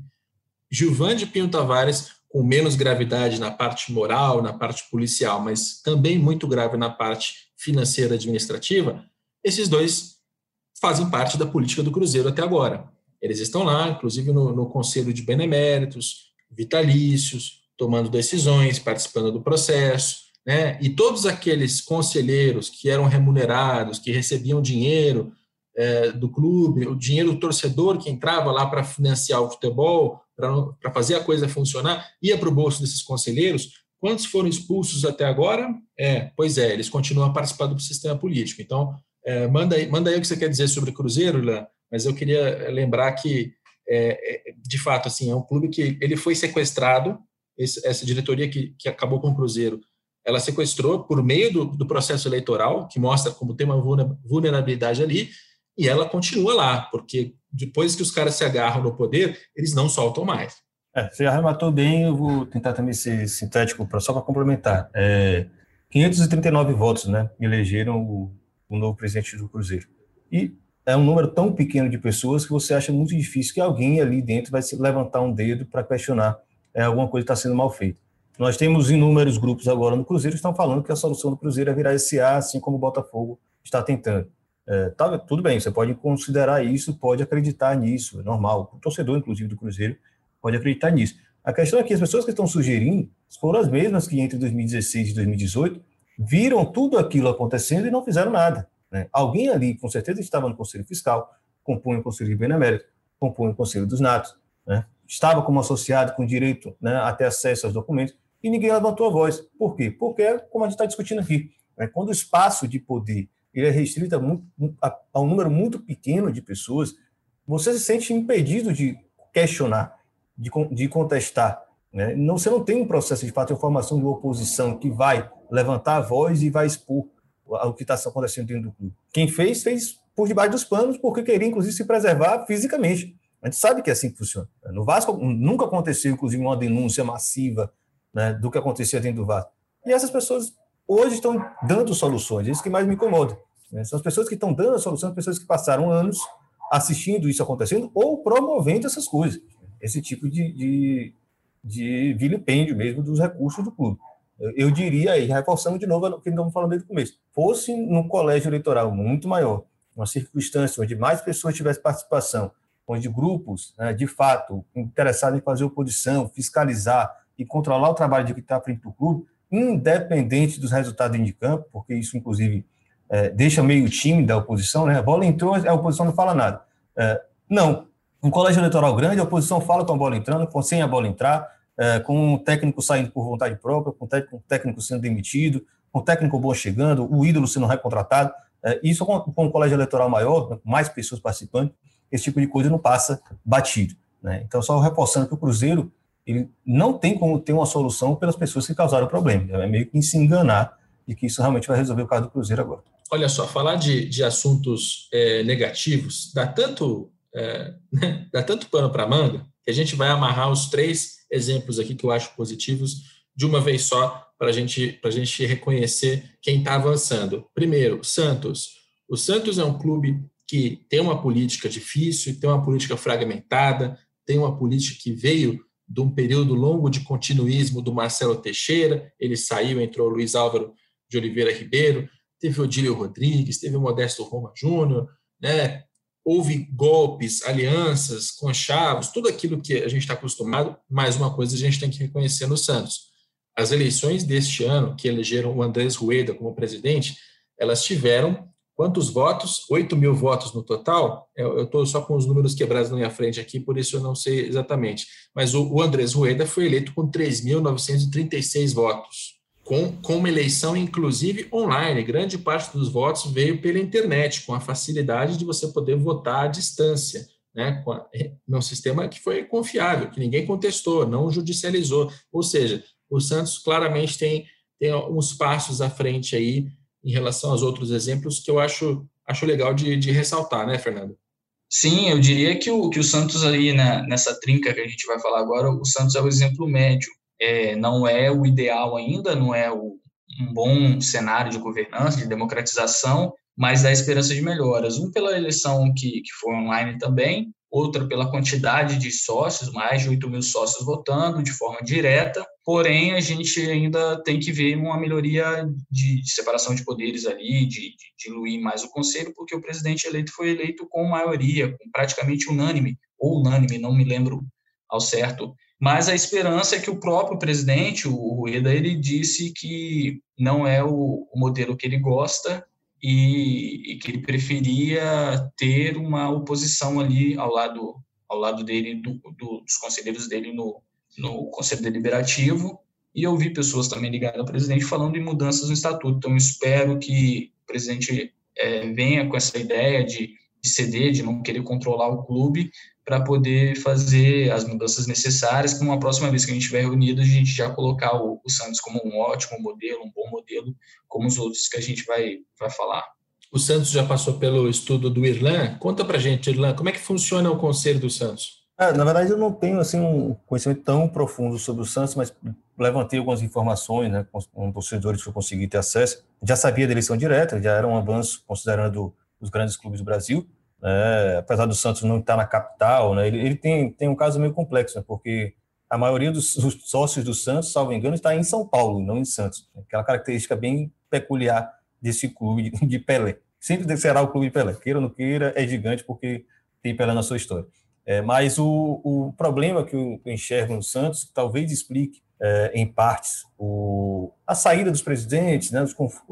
Gilvan de Pinho Tavares, com menos gravidade na parte moral, na parte policial, mas também muito grave na parte financeira administrativa, esses dois fazem parte da política do Cruzeiro até agora. Eles estão lá, inclusive no, no conselho de beneméritos, vitalícios, tomando decisões, participando do processo, né? E todos aqueles conselheiros que eram remunerados, que recebiam dinheiro é, do clube, o dinheiro do torcedor que entrava lá para financiar o futebol, para fazer a coisa funcionar, ia para o bolso desses conselheiros, Quantos foram expulsos até agora? É, pois é, eles continuam a participar do sistema político. Então, é, manda, aí, manda aí o que você quer dizer sobre Cruzeiro, Ilan, mas eu queria lembrar que, é, é, de fato, assim, é um clube que ele foi sequestrado, esse, essa diretoria que, que acabou com o Cruzeiro, ela sequestrou por meio do, do processo eleitoral, que mostra como tem uma vulnerabilidade ali, e ela continua lá, porque depois que os caras se agarram no poder, eles não soltam mais. É, você arrematou bem, eu vou tentar também ser sintético, pra, só para complementar. É, 539 votos né, elegeram o, o novo presidente do Cruzeiro. E é um número tão pequeno de pessoas que você acha muito difícil que alguém ali dentro vai se levantar um dedo para questionar é, alguma coisa está sendo mal feita. Nós temos inúmeros grupos agora no Cruzeiro que estão falando que a solução do Cruzeiro é virar SA, assim como o Botafogo está tentando. É, tá, tudo bem, você pode considerar isso, pode acreditar nisso, é normal. O torcedor, inclusive, do Cruzeiro pode acreditar nisso. A questão é que as pessoas que estão sugerindo foram as mesmas que entre 2016 e 2018 viram tudo aquilo acontecendo e não fizeram nada. Né? Alguém ali, com certeza, estava no Conselho Fiscal, compunha o Conselho de Benemérito, compunha o Conselho dos Natos, né? estava como associado com direito né, a ter acesso aos documentos, e ninguém levantou a voz. Por quê? Porque, como a gente está discutindo aqui, né, quando o espaço de poder ele é restrito a, muito, a, a um número muito pequeno de pessoas, você se sente impedido de questionar, de, de contestar. Né? Não, você não tem um processo de fato de formação de oposição que vai levantar a voz e vai expor o que está acontecendo dentro do clube. Quem fez, fez por debaixo dos panos, porque queria, inclusive, se preservar fisicamente. A gente sabe que é assim que funciona. No Vasco nunca aconteceu, inclusive, uma denúncia massiva né, do que acontecia dentro do Vasco. E essas pessoas hoje estão dando soluções, é isso que mais me incomoda. Né? São as pessoas que estão dando a solução, as pessoas que passaram anos assistindo isso acontecendo ou promovendo essas coisas. Esse tipo de, de, de vilipêndio mesmo dos recursos do clube. Eu, diria, e reforçando de novo o que estamos falando desde o começo, fosse num colégio eleitoral muito maior, uma circunstância onde mais pessoas tivessem participação, onde grupos, né, de fato, interessados em fazer oposição, fiscalizar e controlar o trabalho de que está frente do clube, independente dos resultados de campo, porque isso, inclusive, é, deixa meio tímida a oposição, né? A bola entrou, a oposição não fala nada. É, não. Um colégio eleitoral grande, a oposição fala com a bola entrando, com sem a bola entrar, é, com um técnico saindo por vontade própria, com um técnico sendo demitido, com um técnico bom chegando, o ídolo sendo recontratado. É, isso com, com um colégio eleitoral maior, né, mais pessoas participando, esse tipo de coisa não passa batido. Né? Então, só reforçando que o Cruzeiro ele não tem como ter uma solução pelas pessoas que causaram o problema. É meio que se enganar de que isso realmente vai resolver o caso do Cruzeiro agora. Olha só, falar de, de assuntos é, negativos dá tanto, é, dá tanto pano para manga que a gente vai amarrar os três exemplos aqui que eu acho positivos de uma vez só para gente, a gente reconhecer quem está avançando. Primeiro, Santos. O Santos é um clube que tem uma política difícil, tem uma política fragmentada, tem uma política que veio de um período longo de continuismo do Marcelo Teixeira, ele saiu, entrou o Luiz Álvaro de Oliveira Ribeiro, teve Odílio Rodrigues, teve o Modesto Roma Júnior, né? Houve golpes, alianças, conchavos, tudo aquilo que a gente está acostumado, mais uma coisa a gente tem que reconhecer no Santos. As eleições deste ano, que elegeram o Andrés Rueda como presidente, elas tiveram quantos votos? 8 mil votos no total. Eu estou só com os números quebrados na minha frente aqui, por isso eu não sei exatamente. Mas o, o Andrés Rueda foi eleito com 3.936 votos com, com uma eleição, inclusive online. Grande parte dos votos veio pela internet, com a facilidade de você poder votar à distância, né? num sistema que foi confiável, que ninguém contestou, não judicializou. Ou seja, o Santos claramente tem, tem uns passos à frente aí em relação aos outros exemplos que eu acho, acho legal de, de ressaltar, né, Fernando? Sim, eu diria que o, que o Santos aí, né, nessa trinca que a gente vai falar agora, o Santos é o exemplo médio é, não é o ideal ainda, não é o, um bom cenário de governança, de democratização, mas dá esperança de melhoras. Um pela eleição que, que foi online também, outra pela quantidade de sócios, mais de 8 mil sócios votando de forma direta, porém a gente ainda tem que ver uma melhoria de, de separação de poderes ali, de, de, diluir mais o conselho, porque o presidente eleito foi eleito com maioria, com praticamente unânime, ou unânime, não me lembro ao certo, mas a esperança é que o próprio presidente, o Rueda, ele disse que não é o, modelo que ele gosta e, e, que ele preferia ter uma oposição ali ao lado ao lado dele, do, do, dos conselheiros dele no, no Conselho Deliberativo, e eu vi pessoas também ligadas ao presidente falando em mudanças no estatuto. Então, espero que o presidente é, venha com essa ideia de, de ceder, de não querer controlar o clube, para poder fazer as mudanças necessárias, para uma próxima vez que a gente estiver reunido, a gente já colocar o, o, Santos como um ótimo modelo, um bom modelo, como os outros que a gente vai, vai falar. O Santos já passou pelo estudo do Irlan. Conta para gente, Irlan, como é que funciona o Conselho do Santos? É, na verdade, eu não tenho assim um conhecimento tão profundo sobre o Santos, mas levantei algumas informações, né, com torcedores que eu consegui ter acesso. Já sabia da eleição direta, já era um avanço considerando os grandes clubes do Brasil. Né, apesar do Santos não estar na capital, né, ele, ele, tem, tem um caso meio complexo, né, porque a maioria dos, sócios do Santos, salvo engano, está em São Paulo, não em Santos. Aquela característica bem peculiar desse clube de, Pelé. Sempre será o clube de Pelé. Queira ou não queira, é gigante porque tem Pelé na sua história. É, mas o, o problema que eu enxergo no Santos, talvez explique é, em partes o, a saída dos presidentes, né,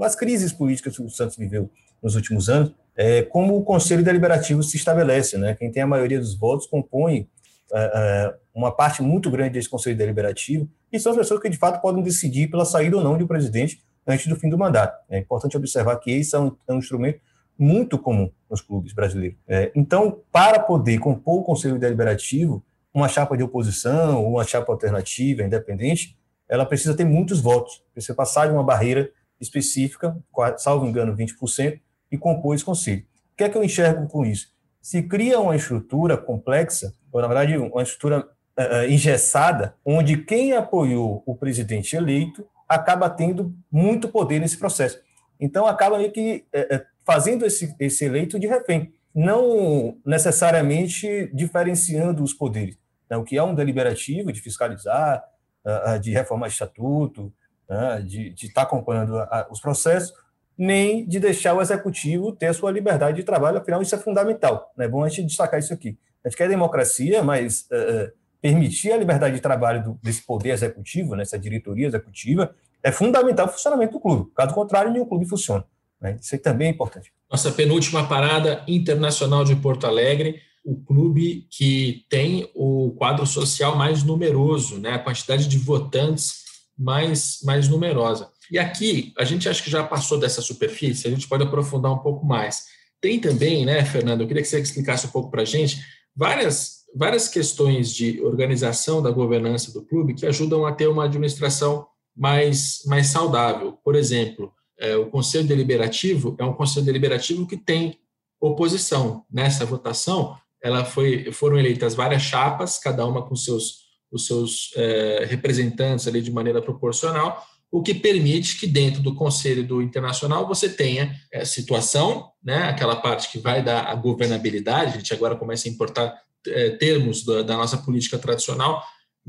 as crises políticas que o Santos viveu nos últimos anos, é, como o Conselho Deliberativo se estabelece. Né, quem tem a maioria dos votos compõe é, é, uma parte muito grande desse Conselho Deliberativo, e são as pessoas que, de fato, podem decidir pela saída ou não de um presidente antes do fim do mandato. É importante observar que esse é um, é um instrumento muito comum nos clubes brasileiros. É, então, para poder compor o Conselho Deliberativo, uma chapa de oposição, uma chapa alternativa, independente, ela precisa ter muitos votos, precisa passar de uma barreira específica, salvo engano, 20%, e compor esse conselho. O que é que eu enxergo com isso? Se cria uma estrutura complexa, ou na verdade uma estrutura uh, engessada, onde quem apoiou o presidente eleito acaba tendo muito poder nesse processo. Então, acaba meio que uh, fazendo esse, esse eleito de refém, não necessariamente diferenciando os poderes. Né? O que é um deliberativo de fiscalizar, uh, de reformar estatuto, de, de estar tá acompanhando os processos, nem de deixar o executivo ter sua liberdade de trabalho, afinal, isso é fundamental. É né? bom a gente destacar isso aqui. A gente quer democracia, mas uh, permitir a liberdade de trabalho do, desse poder executivo, nessa né? diretoria executiva, é fundamental para o funcionamento do clube. Caso contrário, nenhum clube funciona. Né? Isso também é importante. Nossa penúltima parada internacional de Porto Alegre, o clube que tem o quadro social mais numeroso, né? a quantidade de votantes mais, mais numerosa. E aqui, a gente acha que já passou dessa superfície, a gente pode aprofundar um pouco mais. Tem também, né, Fernando, eu queria que você explicasse um pouco para a gente, várias, várias questões de organização da governança do clube que ajudam a ter uma administração mais, mais saudável. Por exemplo, é, o Conselho Deliberativo é um Conselho Deliberativo que tem oposição. Nessa votação, ela foi, foram eleitas várias chapas, cada uma com seus, os seus é, representantes ali de maneira proporcional, o que permite que dentro do Conselho do Internacional você tenha é, situação, né, aquela parte que vai dar a governabilidade, a gente agora começa a importar é, termos da, da nossa política tradicional,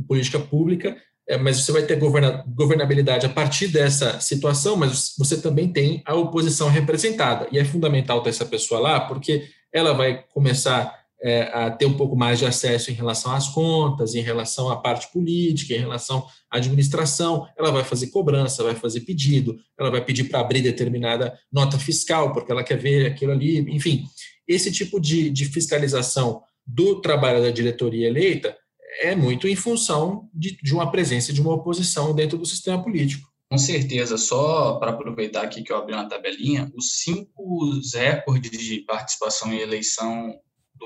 política pública, é, mas você vai ter governabilidade a partir dessa situação, mas você também tem a oposição representada. E é fundamental ter essa pessoa lá, porque ela vai começar é, a ter um pouco mais de acesso em relação às contas, em relação à parte política, em relação à administração. Ela vai fazer cobrança, vai fazer pedido, ela vai pedir para abrir determinada nota fiscal, porque ela quer ver aquilo ali. Enfim, esse tipo de, de fiscalização do trabalho da diretoria eleita é muito em função de, de uma presença de uma oposição dentro do sistema político. Com certeza, só para aproveitar aqui que eu abri uma tabelinha, os cinco recordes de participação em eleição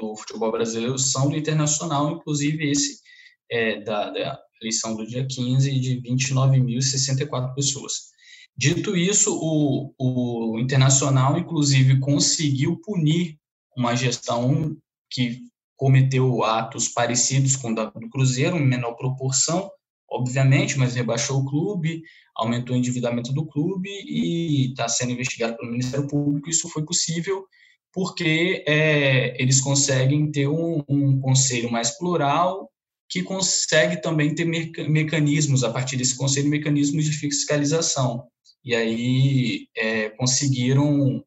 do futebol brasileiro são do internacional, inclusive esse é, da, da eleição do dia 15 de 29.064 pessoas. Dito isso, o, o Internacional, inclusive, conseguiu punir uma gestão que cometeu atos parecidos com o da, do Cruzeiro, em menor proporção, obviamente, mas rebaixou o clube, aumentou o endividamento do clube e está sendo investigado pelo Ministério Público. Isso foi possível porque é, eles conseguem ter um, um, conselho mais plural que consegue também ter mecanismos, a partir desse conselho, mecanismos de fiscalização. E aí é, conseguiram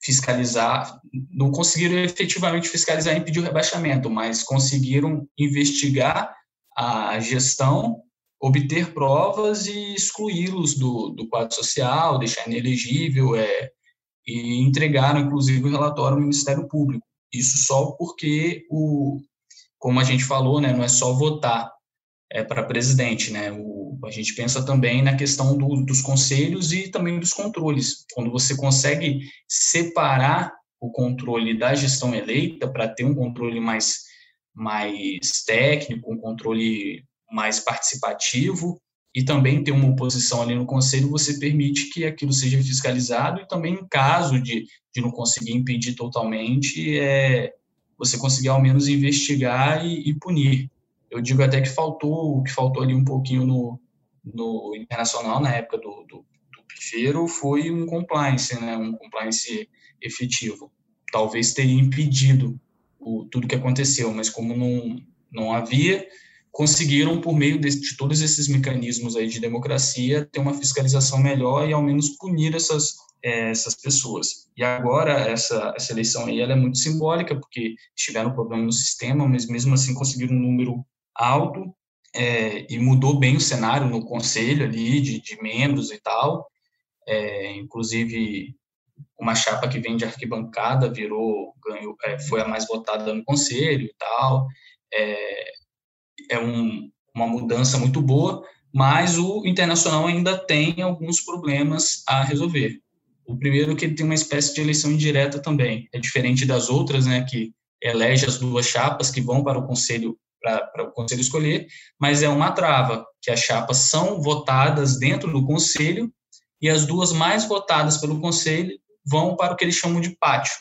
fiscalizar, não conseguiram efetivamente fiscalizar e impedir o rebaixamento, mas conseguiram investigar a gestão, obter provas e excluí-los do, do quadro social, deixar inelegível, é, e entregaram, inclusive, o relatório ao Ministério Público. Isso só porque, o, como a gente falou, né, não é só votar é, para presidente, né? O, a gente pensa também na questão do, dos conselhos e também dos controles. Quando você consegue separar o controle da gestão eleita para ter um controle mais, mais técnico, um controle mais participativo e também ter uma oposição ali no conselho, você permite que aquilo seja fiscalizado e também, em caso de, de não conseguir impedir totalmente, é, você conseguir ao menos investigar e, e punir. Eu digo até que faltou, o que faltou ali um pouquinho no, no internacional, na época do, do, do foi um compliance, né, um compliance efetivo. Talvez teria impedido o, tudo que aconteceu, mas como não, não havia, conseguiram, por meio de, de, todos esses mecanismos aí de democracia, ter uma fiscalização melhor e ao menos punir essas, é, essas pessoas. E agora, essa, essa eleição aí, ela é muito simbólica, porque tiveram problema no sistema, mas mesmo assim conseguiram um número alto é, e mudou bem o cenário no conselho ali, de, de membros e tal, é, inclusive uma chapa que vem de arquibancada virou, ganhou, é, foi a mais votada no conselho e tal. É, é um, uma mudança muito boa, mas o internacional ainda tem alguns problemas a resolver. O primeiro é que ele tem uma espécie de eleição indireta também. É diferente das outras, né, que elege as duas chapas que vão para o conselho para o conselho escolher, mas é uma trava que as chapas são votadas dentro do conselho e as duas mais votadas pelo conselho vão para o que eles chamam de pátio,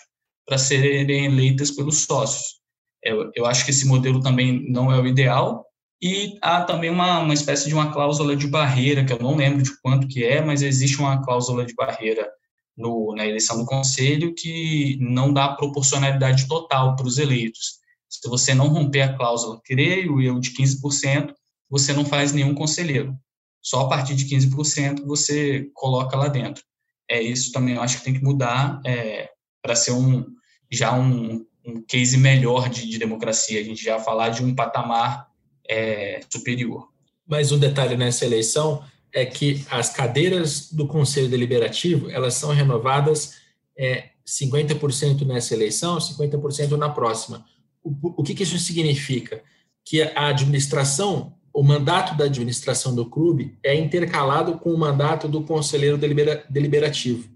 para serem eleitas pelos sócios. Eu, eu acho que esse modelo também não é o ideal, e há também uma, uma espécie de uma cláusula de barreira, que eu não lembro de quanto que é, mas existe uma cláusula de barreira no, na eleição do conselho que não dá proporcionalidade total para os eleitos. Se você não romper a cláusula, creio eu, de 15%, você não faz nenhum conselheiro. Só a partir de 15% você coloca lá dentro é, isso também eu acho que tem que mudar é, para ser um, já um, um case melhor de, de, democracia, a gente já falar de um patamar é, superior. Mais um detalhe nessa eleição é que as cadeiras do Conselho Deliberativo elas são renovadas é, 50% nessa eleição, 50% na próxima. O, o que, que isso significa? Que a administração o mandato da administração do clube é intercalado com o mandato do conselheiro delibera, deliberativo.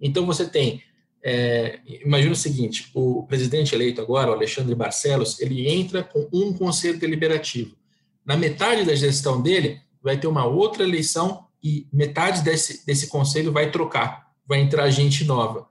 Então, você tem, é, imagina o seguinte, o presidente eleito agora, o Alexandre Barcelos, ele entra com um conselho deliberativo. Na metade da gestão dele, vai ter uma outra eleição e metade desse, desse conselho vai trocar, vai entrar gente nova.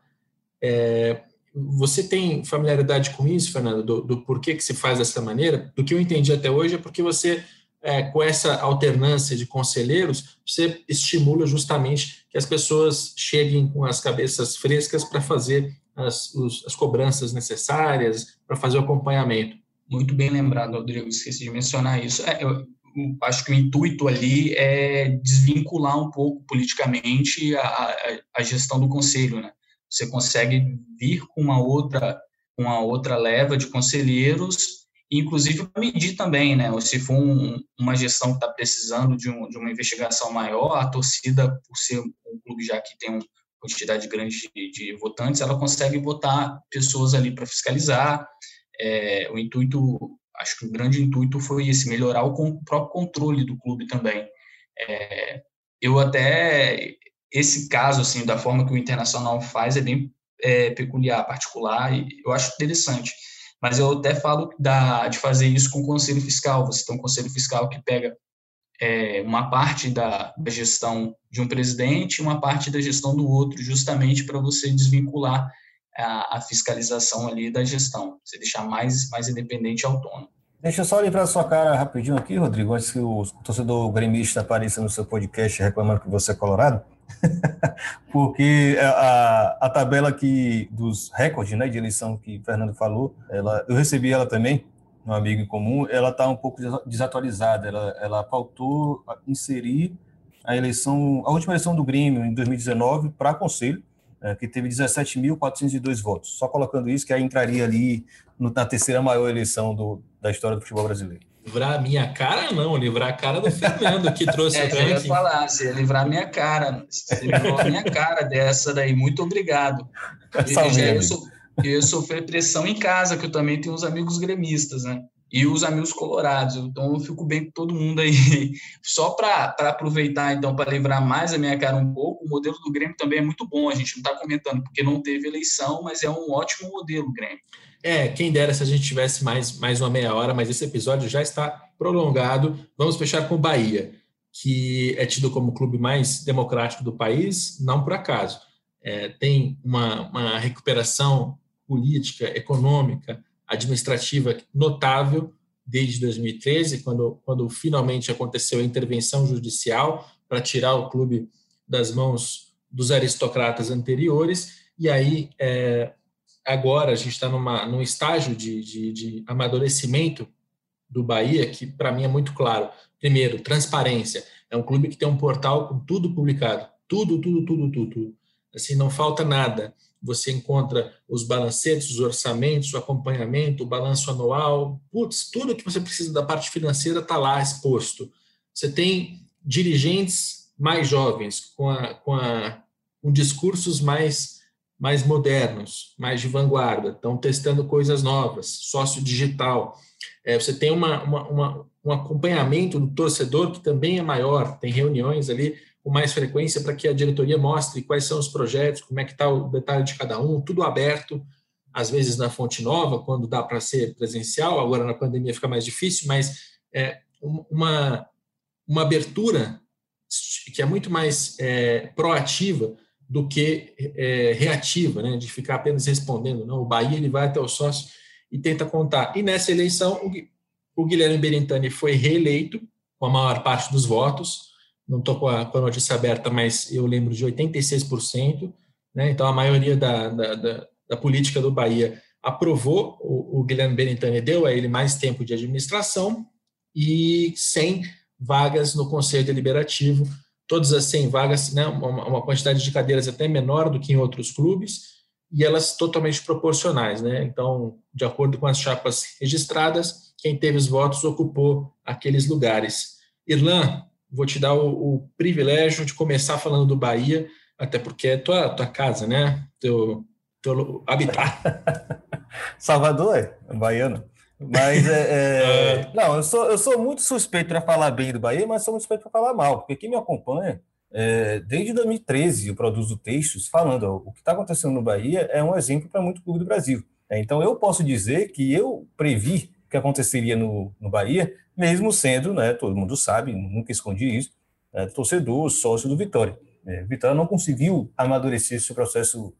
É, você tem familiaridade com isso, Fernando, do, do porquê que se faz dessa maneira? Do que eu entendi até hoje é porque você é, com essa alternância de conselheiros, você estimula justamente que as pessoas cheguem com as cabeças frescas para fazer as, os, as cobranças necessárias, para fazer o acompanhamento. Muito bem lembrado, Rodrigo, esqueci de mencionar isso. É, eu acho que o intuito ali é desvincular um pouco politicamente a, a, a gestão do conselho, né? Você consegue vir com uma outra, uma outra leva de conselheiros inclusive para medir também, né? Se for um, uma gestão que está precisando de, um, de, uma investigação maior, a torcida, por ser um clube já que tem uma quantidade grande de, de votantes, ela consegue botar pessoas ali para fiscalizar. É, o intuito, acho que o grande intuito foi esse, melhorar o, o próprio controle do clube também. É, eu até esse caso assim da forma que o internacional faz é bem é, peculiar, particular e eu acho interessante mas eu até falo da, de fazer isso com o conselho fiscal. Você tem um conselho fiscal que pega é, uma parte da, da, gestão de um presidente e uma parte da gestão do outro, justamente para você desvincular a, a, fiscalização ali da gestão, você deixar mais, mais independente e autônomo. Deixa eu só livrar a sua cara rapidinho aqui, Rodrigo, antes que o torcedor gremista apareça no seu podcast reclamando que você é colorado. (laughs) porque a, a tabela aqui dos recordes né, de eleição que o Fernando falou, ela, eu recebi ela também, um amigo em comum, ela está um pouco desatualizada, ela, ela faltou inserir a eleição, a última eleição do Grêmio em 2019 para conselho, é, que teve 17.402 votos. Só colocando isso, que aí entraria ali na terceira maior eleição do, da história do futebol brasileiro. Livrar a minha cara, não, livrar a cara do Fernando, que trouxe (laughs) é, o ranking. Eu ia falar, você ia livrar a minha cara, você livrou a minha cara dessa daí, muito obrigado. Eu, já, eu, so, eu sofri pressão em casa, que eu também tenho uns amigos gremistas, né? e os amigos colorados. Então eu fico bem com todo mundo aí. (laughs) Só para aproveitar, então, para livrar mais a minha cara um pouco, o modelo do Grêmio também é muito bom. A gente não está comentando porque não teve eleição, mas é um ótimo modelo, Grêmio. É, quem dera se a gente tivesse mais, mais uma meia hora, mas esse episódio já está prolongado. Vamos fechar com o Bahia, que é tido como o clube mais democrático do país, não por acaso. É, tem uma, uma recuperação política, econômica, administrativa notável desde 2013, quando, quando finalmente aconteceu a intervenção judicial para tirar o clube das mãos dos aristocratas anteriores, e aí é, agora a gente está num estágio de, de, de amadurecimento do Bahia, que para mim é muito claro. Primeiro, transparência. É um clube que tem um portal com tudo publicado. Tudo, tudo, tudo, tudo. tudo. Assim, não falta nada você encontra os balancetes, os orçamentos, o acompanhamento, o balanço anual, putz, tudo que você precisa da parte financeira está lá exposto. Você tem dirigentes mais jovens, com, a, com, a, com discursos mais, mais modernos, mais de vanguarda, estão testando coisas novas, sócio digital. É, você tem uma, uma, uma, um acompanhamento do torcedor que também é maior, tem reuniões ali com mais frequência para que a diretoria mostre quais são os projetos, como é que está o detalhe de cada um, tudo aberto, às vezes na fonte nova, quando dá para ser presencial, agora na pandemia fica mais difícil, mas é uma, uma abertura que é muito mais é, proativa do que é, reativa, né, de ficar apenas respondendo. Não, o Bahia ele vai até o sócio e tenta contar. E nessa eleição, o, Guilherme Berintani foi reeleito com a maior parte dos votos, não estou com, com, a notícia aberta, mas eu lembro de 86%, né? então a maioria da, da, da, da política do Bahia aprovou o, o Guilherme Benintani, deu a ele mais tempo de administração e 100 vagas no Conselho Deliberativo, todas as 100 vagas, né, uma, uma quantidade de cadeiras até menor do que em outros clubes, e elas totalmente proporcionais. Né? Então, de acordo com as chapas registradas, quem teve os votos ocupou aqueles lugares. Irlan, vou te dar o, o, privilégio de começar falando do Bahia, até porque é tua, tua casa, né? Teu, teu habitat. (laughs) Salvador é baiano. Mas é, é... (laughs) Ah. não, eu sou, eu sou muito suspeito para falar bem do Bahia, mas sou muito suspeito para falar mal, porque quem me acompanha é, desde 2013 eu produzo textos falando ó, o que está acontecendo no Bahia é um exemplo para muito clube do Brasil. É, então eu posso dizer que eu previ o que aconteceria no, no Bahia mesmo sendo, né, todo mundo sabe, nunca escondi isso, é, torcedor, sócio do Vitória. É, Vitória não conseguiu amadurecer esse processo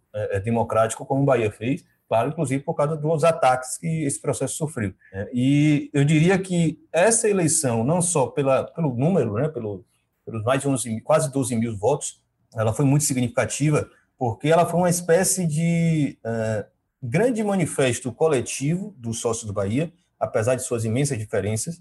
democrático como o Bahia fez, claro, inclusive por causa dos ataques que esse processo sofreu. É, e eu diria que essa eleição, não só pela, pelo número, né, pelo, pelos mais de 11, quase 12 mil votos, ela foi muito significativa, porque ela foi uma espécie de uh, grande manifesto coletivo dos sócios do Bahia, apesar de suas imensas diferenças,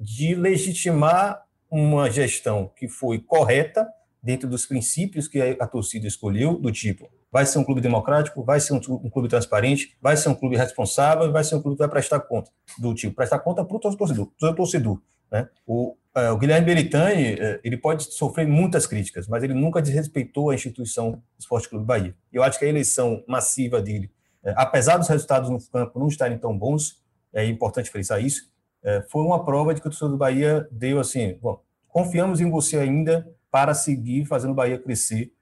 de legitimar uma gestão que foi correta dentro dos princípios que a torcida escolheu, do tipo, vai ser um clube democrático, vai ser um, clube transparente, vai ser um clube responsável, vai ser um clube que vai prestar conta, do tipo, prestar conta para o torcedor, para o torcedor. Né? O, uh, o Guilherme Beritani, uh, ele pode sofrer muitas críticas, mas ele nunca desrespeitou a instituição Esporte Clube Bahia. Eu acho que a eleição massiva dele, uh, apesar dos resultados no campo não estarem tão bons, é importante frisar isso, é, foi uma prova de que o torcedor do Bahia deu assim, bom, confiamos em você ainda para seguir fazendo o Bahia crescer é,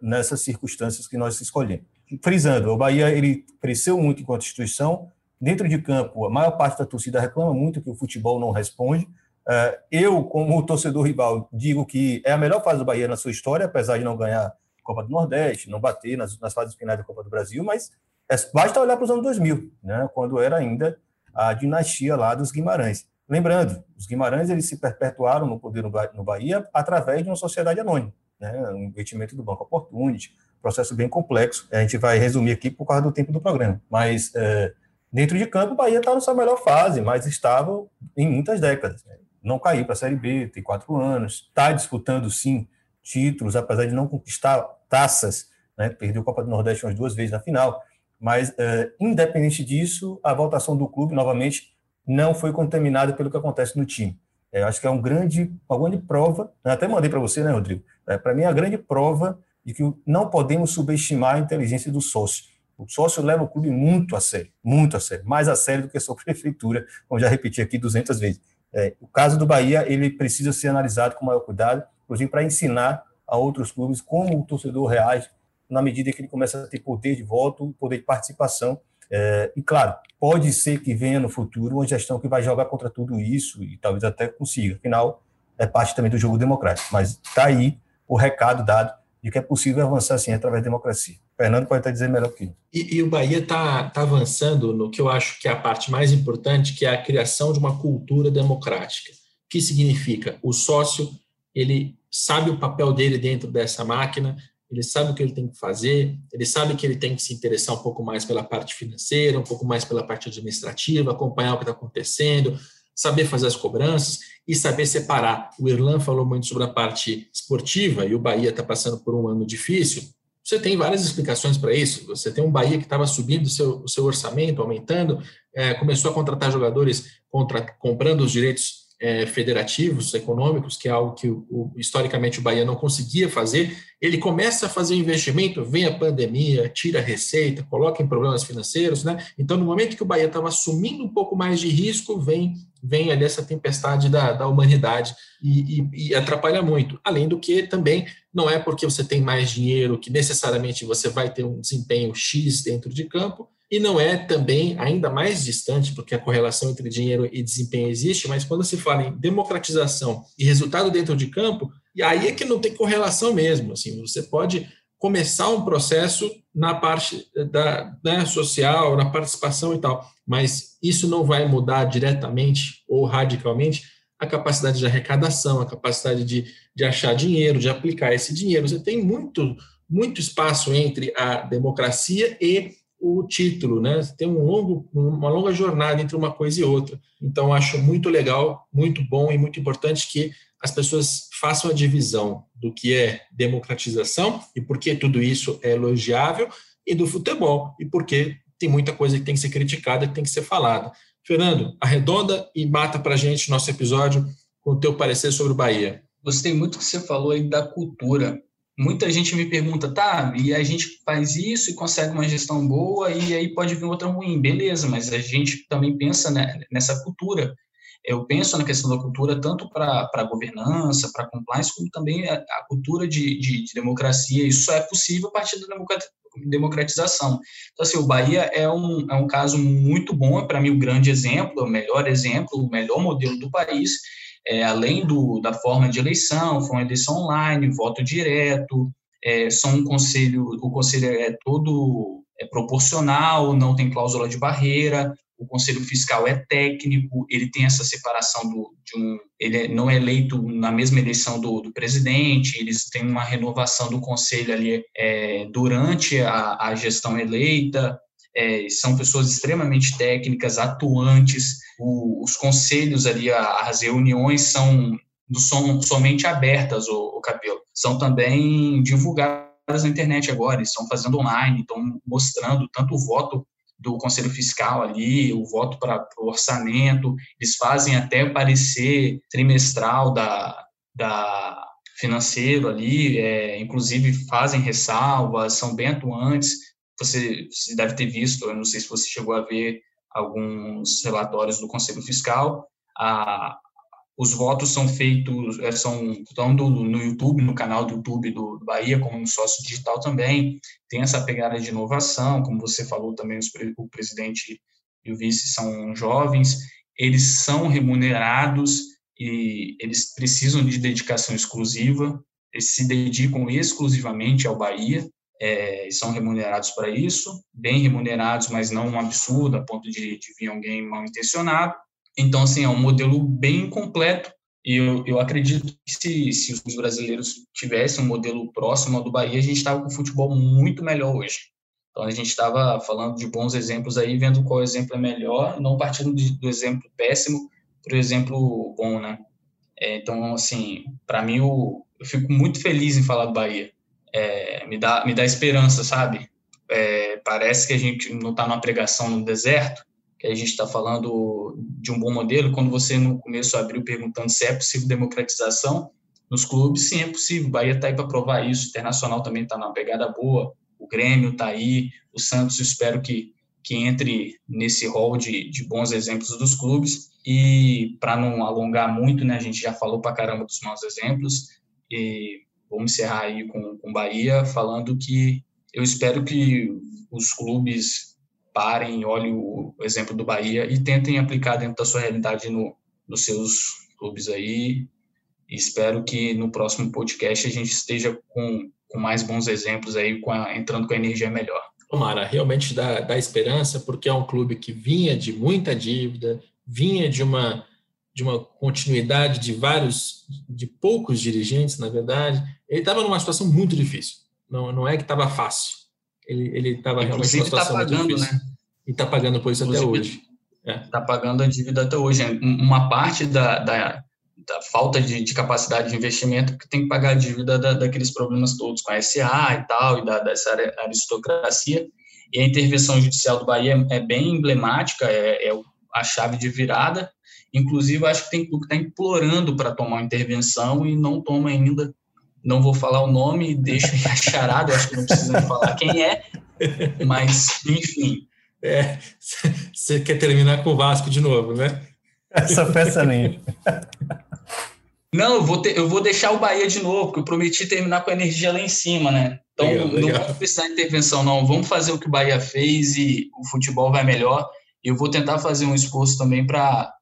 nessas circunstâncias que nós escolhemos. Frisando, o Bahia ele cresceu muito enquanto instituição, dentro de campo, a maior parte da torcida reclama muito que o futebol não responde. É, eu, como torcedor rival, digo que é a melhor fase do Bahia na sua história, apesar de não ganhar Copa do Nordeste, não bater nas, nas fases finais da Copa do Brasil, mas é, basta olhar para os anos 2000, né, quando era ainda a dinastia lá dos Guimarães. Lembrando, os Guimarães eles se perpetuaram no poder no Bahia através de uma sociedade anônima, né? um investimento do Banco Opportunity, processo bem complexo. A gente vai resumir aqui por causa do tempo do programa. Mas é, dentro de campo, o Bahia está na sua melhor fase, mais estável em muitas décadas. Né? Não caiu para a Série B, tem quatro anos, está disputando sim títulos, apesar de não conquistar taças, né? perdeu a Copa do Nordeste umas duas vezes na final, mas, uh, independente disso, a votação do clube, novamente, não foi contaminada pelo que acontece no time. É, acho que é um grande, uma grande prova, até mandei para você, né, Rodrigo? É, para mim, é a grande prova de que não podemos subestimar a inteligência do sócio. O sócio leva o clube muito a sério, muito a sério, mais a sério do que a sua (laughs) prefeitura, como já repeti aqui 200 vezes. É, o caso do Bahia, ele precisa ser analisado com maior cuidado, inclusive para ensinar a outros clubes como o torcedor reage na medida que ele começa a ter poder de voto, poder de participação. É, e, claro, pode ser que venha no futuro uma gestão que vai jogar contra tudo isso e talvez até consiga. Afinal, é parte também do jogo democrático. Mas está aí o recado dado de que é possível avançar assim através da democracia. Fernando pode até dizer melhor que eu. E, e o Bahia está tá avançando no que eu acho que é a parte mais importante, que é a criação de uma cultura democrática. O que significa? O sócio ele sabe o papel dele dentro dessa máquina, ele sabe o que ele tem que fazer, ele sabe que ele tem que se interessar um pouco mais pela parte financeira, um pouco mais pela parte administrativa, acompanhar o que está acontecendo, saber fazer as cobranças e saber separar. O Irlan falou muito sobre a parte esportiva e o Bahia está passando por um ano difícil. Você tem várias explicações para isso. Você tem um Bahia que estava subindo o seu, o seu orçamento, aumentando, é, começou a contratar jogadores contra, comprando os direitos é, federativos, econômicos, que é algo que o, o, historicamente o Bahia não conseguia fazer, ele começa a fazer o investimento, vem a pandemia, tira a receita, coloca em problemas financeiros, né? Então, no momento que o Bahia estava assumindo um pouco mais de risco, vem vem ali essa tempestade da, da humanidade e, e, e atrapalha muito. Além do que também não é porque você tem mais dinheiro que necessariamente você vai ter um desempenho X dentro de campo, e não é também ainda mais distante, porque a correlação entre dinheiro e desempenho existe, mas quando se fala em democratização e resultado dentro de campo, e aí é que não tem correlação mesmo. Assim, você pode começar um processo na parte da né, social, na participação e tal, mas isso não vai mudar diretamente ou radicalmente a capacidade de arrecadação, a capacidade de, de achar dinheiro, de aplicar esse dinheiro. Você tem muito, muito espaço entre a democracia e o título, né? Tem um longo, uma longa jornada entre uma coisa e outra. Então, acho muito legal, muito bom e muito importante que as pessoas façam a divisão do que é democratização e por que tudo isso é elogiável e do futebol e porque tem muita coisa que tem que ser criticada, que tem que ser falada. Fernando, arredonda e mata para a gente nosso episódio com o teu parecer sobre o Bahia. Gostei muito que você falou aí da cultura muita gente me pergunta, tá, e a gente faz isso e consegue uma gestão boa e aí pode vir outra ruim, beleza, mas a gente também pensa né, nessa cultura. Eu penso na questão da cultura tanto para governança, para compliance, como também a, a cultura de, de, de, democracia. Isso só é possível a partir da democratização. Então, assim, o Bahia é um, é um caso muito bom, para mim, o um grande exemplo, o melhor exemplo, o melhor modelo do país, é, além do, da forma de eleição, foi uma eleição online, voto direto, é, são um conselho, o conselho é todo é proporcional, não tem cláusula de barreira, o conselho fiscal é técnico, ele tem essa separação do, de um, ele é, não é eleito na mesma eleição do, do, presidente, eles têm uma renovação do conselho ali é, durante a, a gestão eleita, é, são pessoas extremamente técnicas, atuantes, o, os conselhos ali, as reuniões são, são somente abertas, o, o cabelo, são também divulgadas na internet agora, estão fazendo online, estão mostrando tanto o voto do Conselho Fiscal ali, o voto para o orçamento, eles fazem até parecer trimestral da, da financeiro ali, é, inclusive fazem ressalvas, são bem atuantes, você, você deve ter visto, eu não sei se você chegou a ver alguns relatórios do Conselho Fiscal, os votos são feitos, é, são tanto no YouTube, no canal do YouTube do, do Bahia, como no sócio digital também, tem essa pegada de inovação, como você falou também, os, o presidente e o vice são jovens, eles são remunerados e eles precisam de dedicação exclusiva, eles se dedicam exclusivamente ao Bahia, é, são remunerados para isso, bem remunerados, mas não um absurdo, a ponto de, de vir alguém mal intencionado. Então, assim, é um modelo bem completo e eu, eu acredito que se, se os brasileiros tivessem um modelo próximo ao do Bahia, a gente estava com futebol muito melhor hoje. Então, a gente estava falando de bons exemplos aí, vendo qual exemplo é melhor, não partindo de, do exemplo péssimo para o exemplo bom, né? É, então, assim, para mim, eu, eu fico muito feliz em falar do Bahia é, me, dá, me dá esperança, sabe? É, parece que a gente não está numa pregação no deserto, que a gente está falando de um bom modelo. Quando você no começo abriu perguntando se é possível democratização nos clubes, sim, é possível. Bahia está aí para provar isso. O Internacional também está na pegada boa. o Grêmio está aí, o Santos espero que, que entre nesse rol de, de bons exemplos dos clubes. E para não alongar muito, né, a gente já falou para caramba dos maus exemplos, e vamos encerrar aí com o Bahia, falando que eu espero que os clubes parem, olhem o exemplo do Bahia e tentem aplicar dentro da sua realidade no, nos seus clubes aí. E espero que no próximo podcast a gente esteja com, com mais bons exemplos aí, com a, entrando com a energia melhor. Tomara, realmente dá, dá esperança, porque é um clube que vinha de muita dívida, vinha de uma de uma continuidade de vários, de poucos dirigentes, na verdade, ele estava numa situação muito difícil. Não, não é que estava fácil. Ele estava realmente numa tá situação tá pagando, muito difícil. Né? E está pagando por isso Inclusive, até hoje. Está é. Tá pagando a dívida até hoje. Uma parte da, da, da falta de, de, capacidade de investimento que tem que pagar a dívida da, daqueles problemas todos com a SA e tal, e da, dessa aristocracia. E a intervenção judicial do Bahia é, é bem emblemática, é, é a chave de virada Inclusive, acho que tem clube que está implorando para tomar uma intervenção e não toma ainda. Não vou falar o nome, deixa a charada, acho que não precisa falar quem é, mas, enfim. É, você quer terminar com o Vasco de novo, né? Essa peça nem. Não, eu vou, ter, eu vou deixar o Bahia de novo, porque eu prometi terminar com a energia lá em cima, né? Então, legal, não vamos precisar de intervenção, não. Vamos fazer o que o Bahia fez e o futebol vai melhor. E eu vou tentar fazer um esforço também para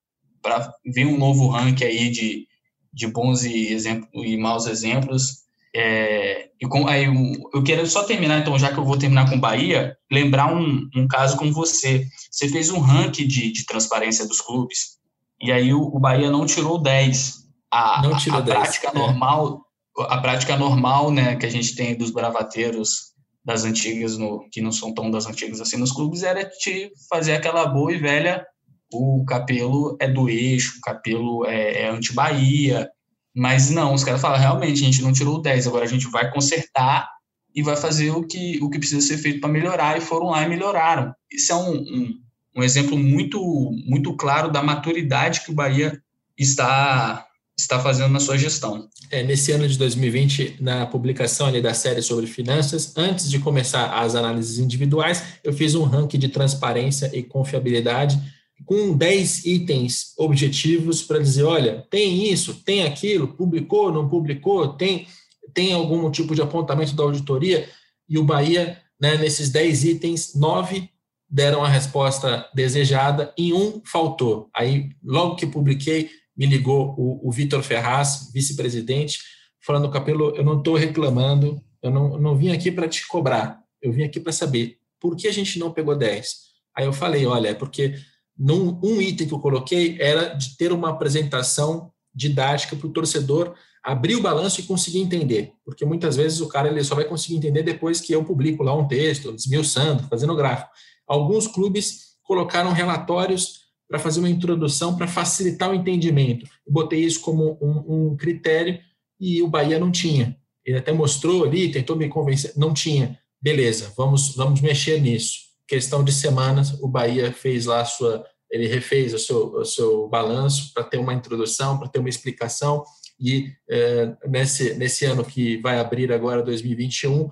para vir um novo ranking aí de, de bons e, exemplo, e maus exemplos. É, e com, aí, eu quero só terminar, então, já que eu vou terminar com Bahia, lembrar um, um caso com você. Você fez um ranking de, de transparência dos clubes, e aí o, o Bahia não tirou 10. A, não tirou a, a 10, prática é. normal, a prática normal, né, que a gente tem dos bravateiros das antigas, no, que não são tão das antigas assim nos clubes, era te fazer aquela boa e velha o Capelo é do eixo, o Capelo é, é anti-Bahia, mas não, os caras falam, realmente, a gente não tirou o 10, agora a gente vai consertar e vai fazer o que, o que precisa ser feito para melhorar, e foram lá e melhoraram. Isso é um, um, um, exemplo muito, muito claro da maturidade que o Bahia está, está fazendo na sua gestão. É, nesse ano de 2020, na publicação ali da série sobre finanças, antes de começar as análises individuais, eu fiz um ranking de transparência e confiabilidade com 10 itens objetivos para dizer, olha, tem isso, tem aquilo, publicou, não publicou, tem, tem algum tipo de apontamento da auditoria, e o Bahia, né, nesses 10 itens, nove deram a resposta desejada, e um faltou. Aí, logo que publiquei, me ligou o, o Vitor Ferraz, vice-presidente, falando, Capelo, eu não estou reclamando, eu não, não vim aqui para te cobrar, eu vim aqui para saber por que a gente não pegou 10. Aí eu falei, olha, é porque num, um item que eu coloquei era de ter uma apresentação didática para o torcedor abrir o balanço e conseguir entender, porque muitas vezes o cara ele só vai conseguir entender depois que eu publico lá um texto, desmiuçando, fazendo gráfico. Alguns clubes colocaram relatórios para fazer uma introdução para facilitar o entendimento. Eu botei isso como um, um critério e o Bahia não tinha. Ele até mostrou ali, tentou me convencer, não tinha. Beleza, vamos, vamos mexer nisso questão de semanas, o Bahia fez lá a sua, ele refez o seu, o seu balanço para ter uma introdução, para ter uma explicação, e é, nesse, nesse ano que vai abrir agora, 2021,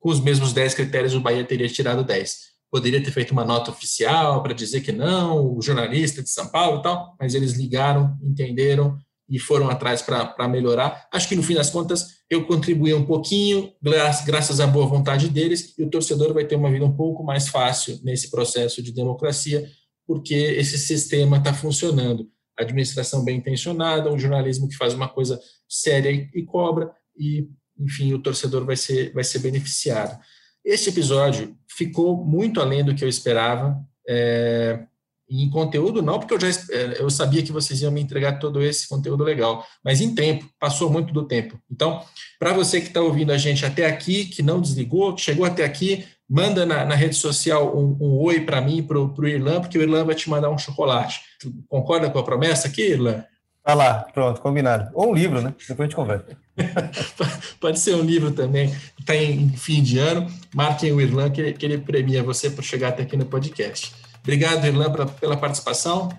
com os mesmos 10 critérios, o Bahia teria tirado 10. Poderia ter feito uma nota oficial para dizer que não, o jornalista de São Paulo e tal, mas eles ligaram, entenderam e foram atrás para melhorar. Acho que no fim das contas eu contribuí um pouquinho, graças à boa vontade deles, e o torcedor vai ter uma vida um pouco mais fácil nesse processo de democracia, porque esse sistema está funcionando. administração bem intencionada, um jornalismo que faz uma coisa séria e cobra, e, enfim, o torcedor vai ser, vai ser beneficiado. Este episódio ficou muito além do que eu esperava. É, em conteúdo, não, porque eu já é, eu sabia que vocês iam me entregar todo esse conteúdo legal, mas em tempo, passou muito do tempo. Então, para você que está ouvindo a gente até aqui, que não desligou, que chegou até aqui, manda na, na rede social um, um oi para mim, para o Irlan, porque o Irlan vai te mandar um chocolate. Tu concorda com a promessa aqui, Irlan? Tá lá, pronto, combinado. Ou um livro, né? Depois a gente conversa. (laughs) Pode ser um livro também. Está em fim de ano. Marquem o Irlan, que, que ele premia você por chegar até aqui no podcast. Obrigado, Irlan, pra, pela participação.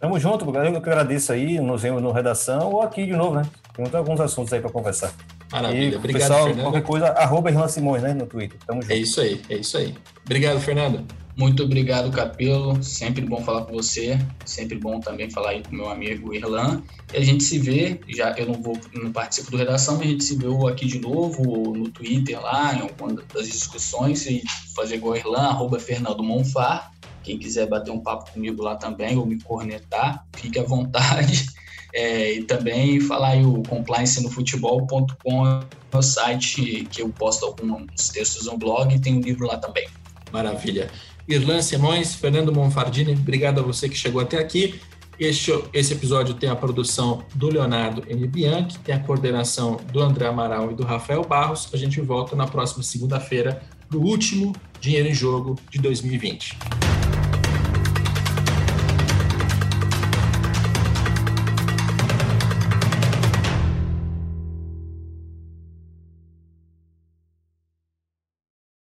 Tamo junto, eu que agradeço aí, nos vemos no Redação ou aqui de novo, né? Tem alguns assuntos aí para conversar. Maravilha. E, Obrigado, pessoal, Fernando. qualquer coisa, arroba Irlan Simões, né, no Twitter. Tamo junto. É isso aí, é isso aí. Obrigado, Fernando. Muito obrigado, Capelo. Sempre bom falar com você. Sempre bom também falar aí com meu amigo Irlan. E a gente se vê, já eu não vou, não participo do redação, mas a gente se vê aqui de novo, ou no Twitter lá, em alguma das discussões, e fazer igual Irlan, arroba Fernando Monfar. Quem quiser bater um papo comigo lá também, ou me cornetar, fique à vontade. (laughs) É, e também falar aí o compliancenofutebol.com é o site que eu posto alguns textos no blog e tem um livro lá também. Maravilha. Irlan Simões, Fernando Monfardini, obrigado a você que chegou até aqui. Este, esse episódio tem a produção do Leonardo N. Bianchi, tem a coordenação do André Amaral e do Rafael Barros. A gente volta na próxima segunda-feira para o último Dinheiro em Jogo de 2020.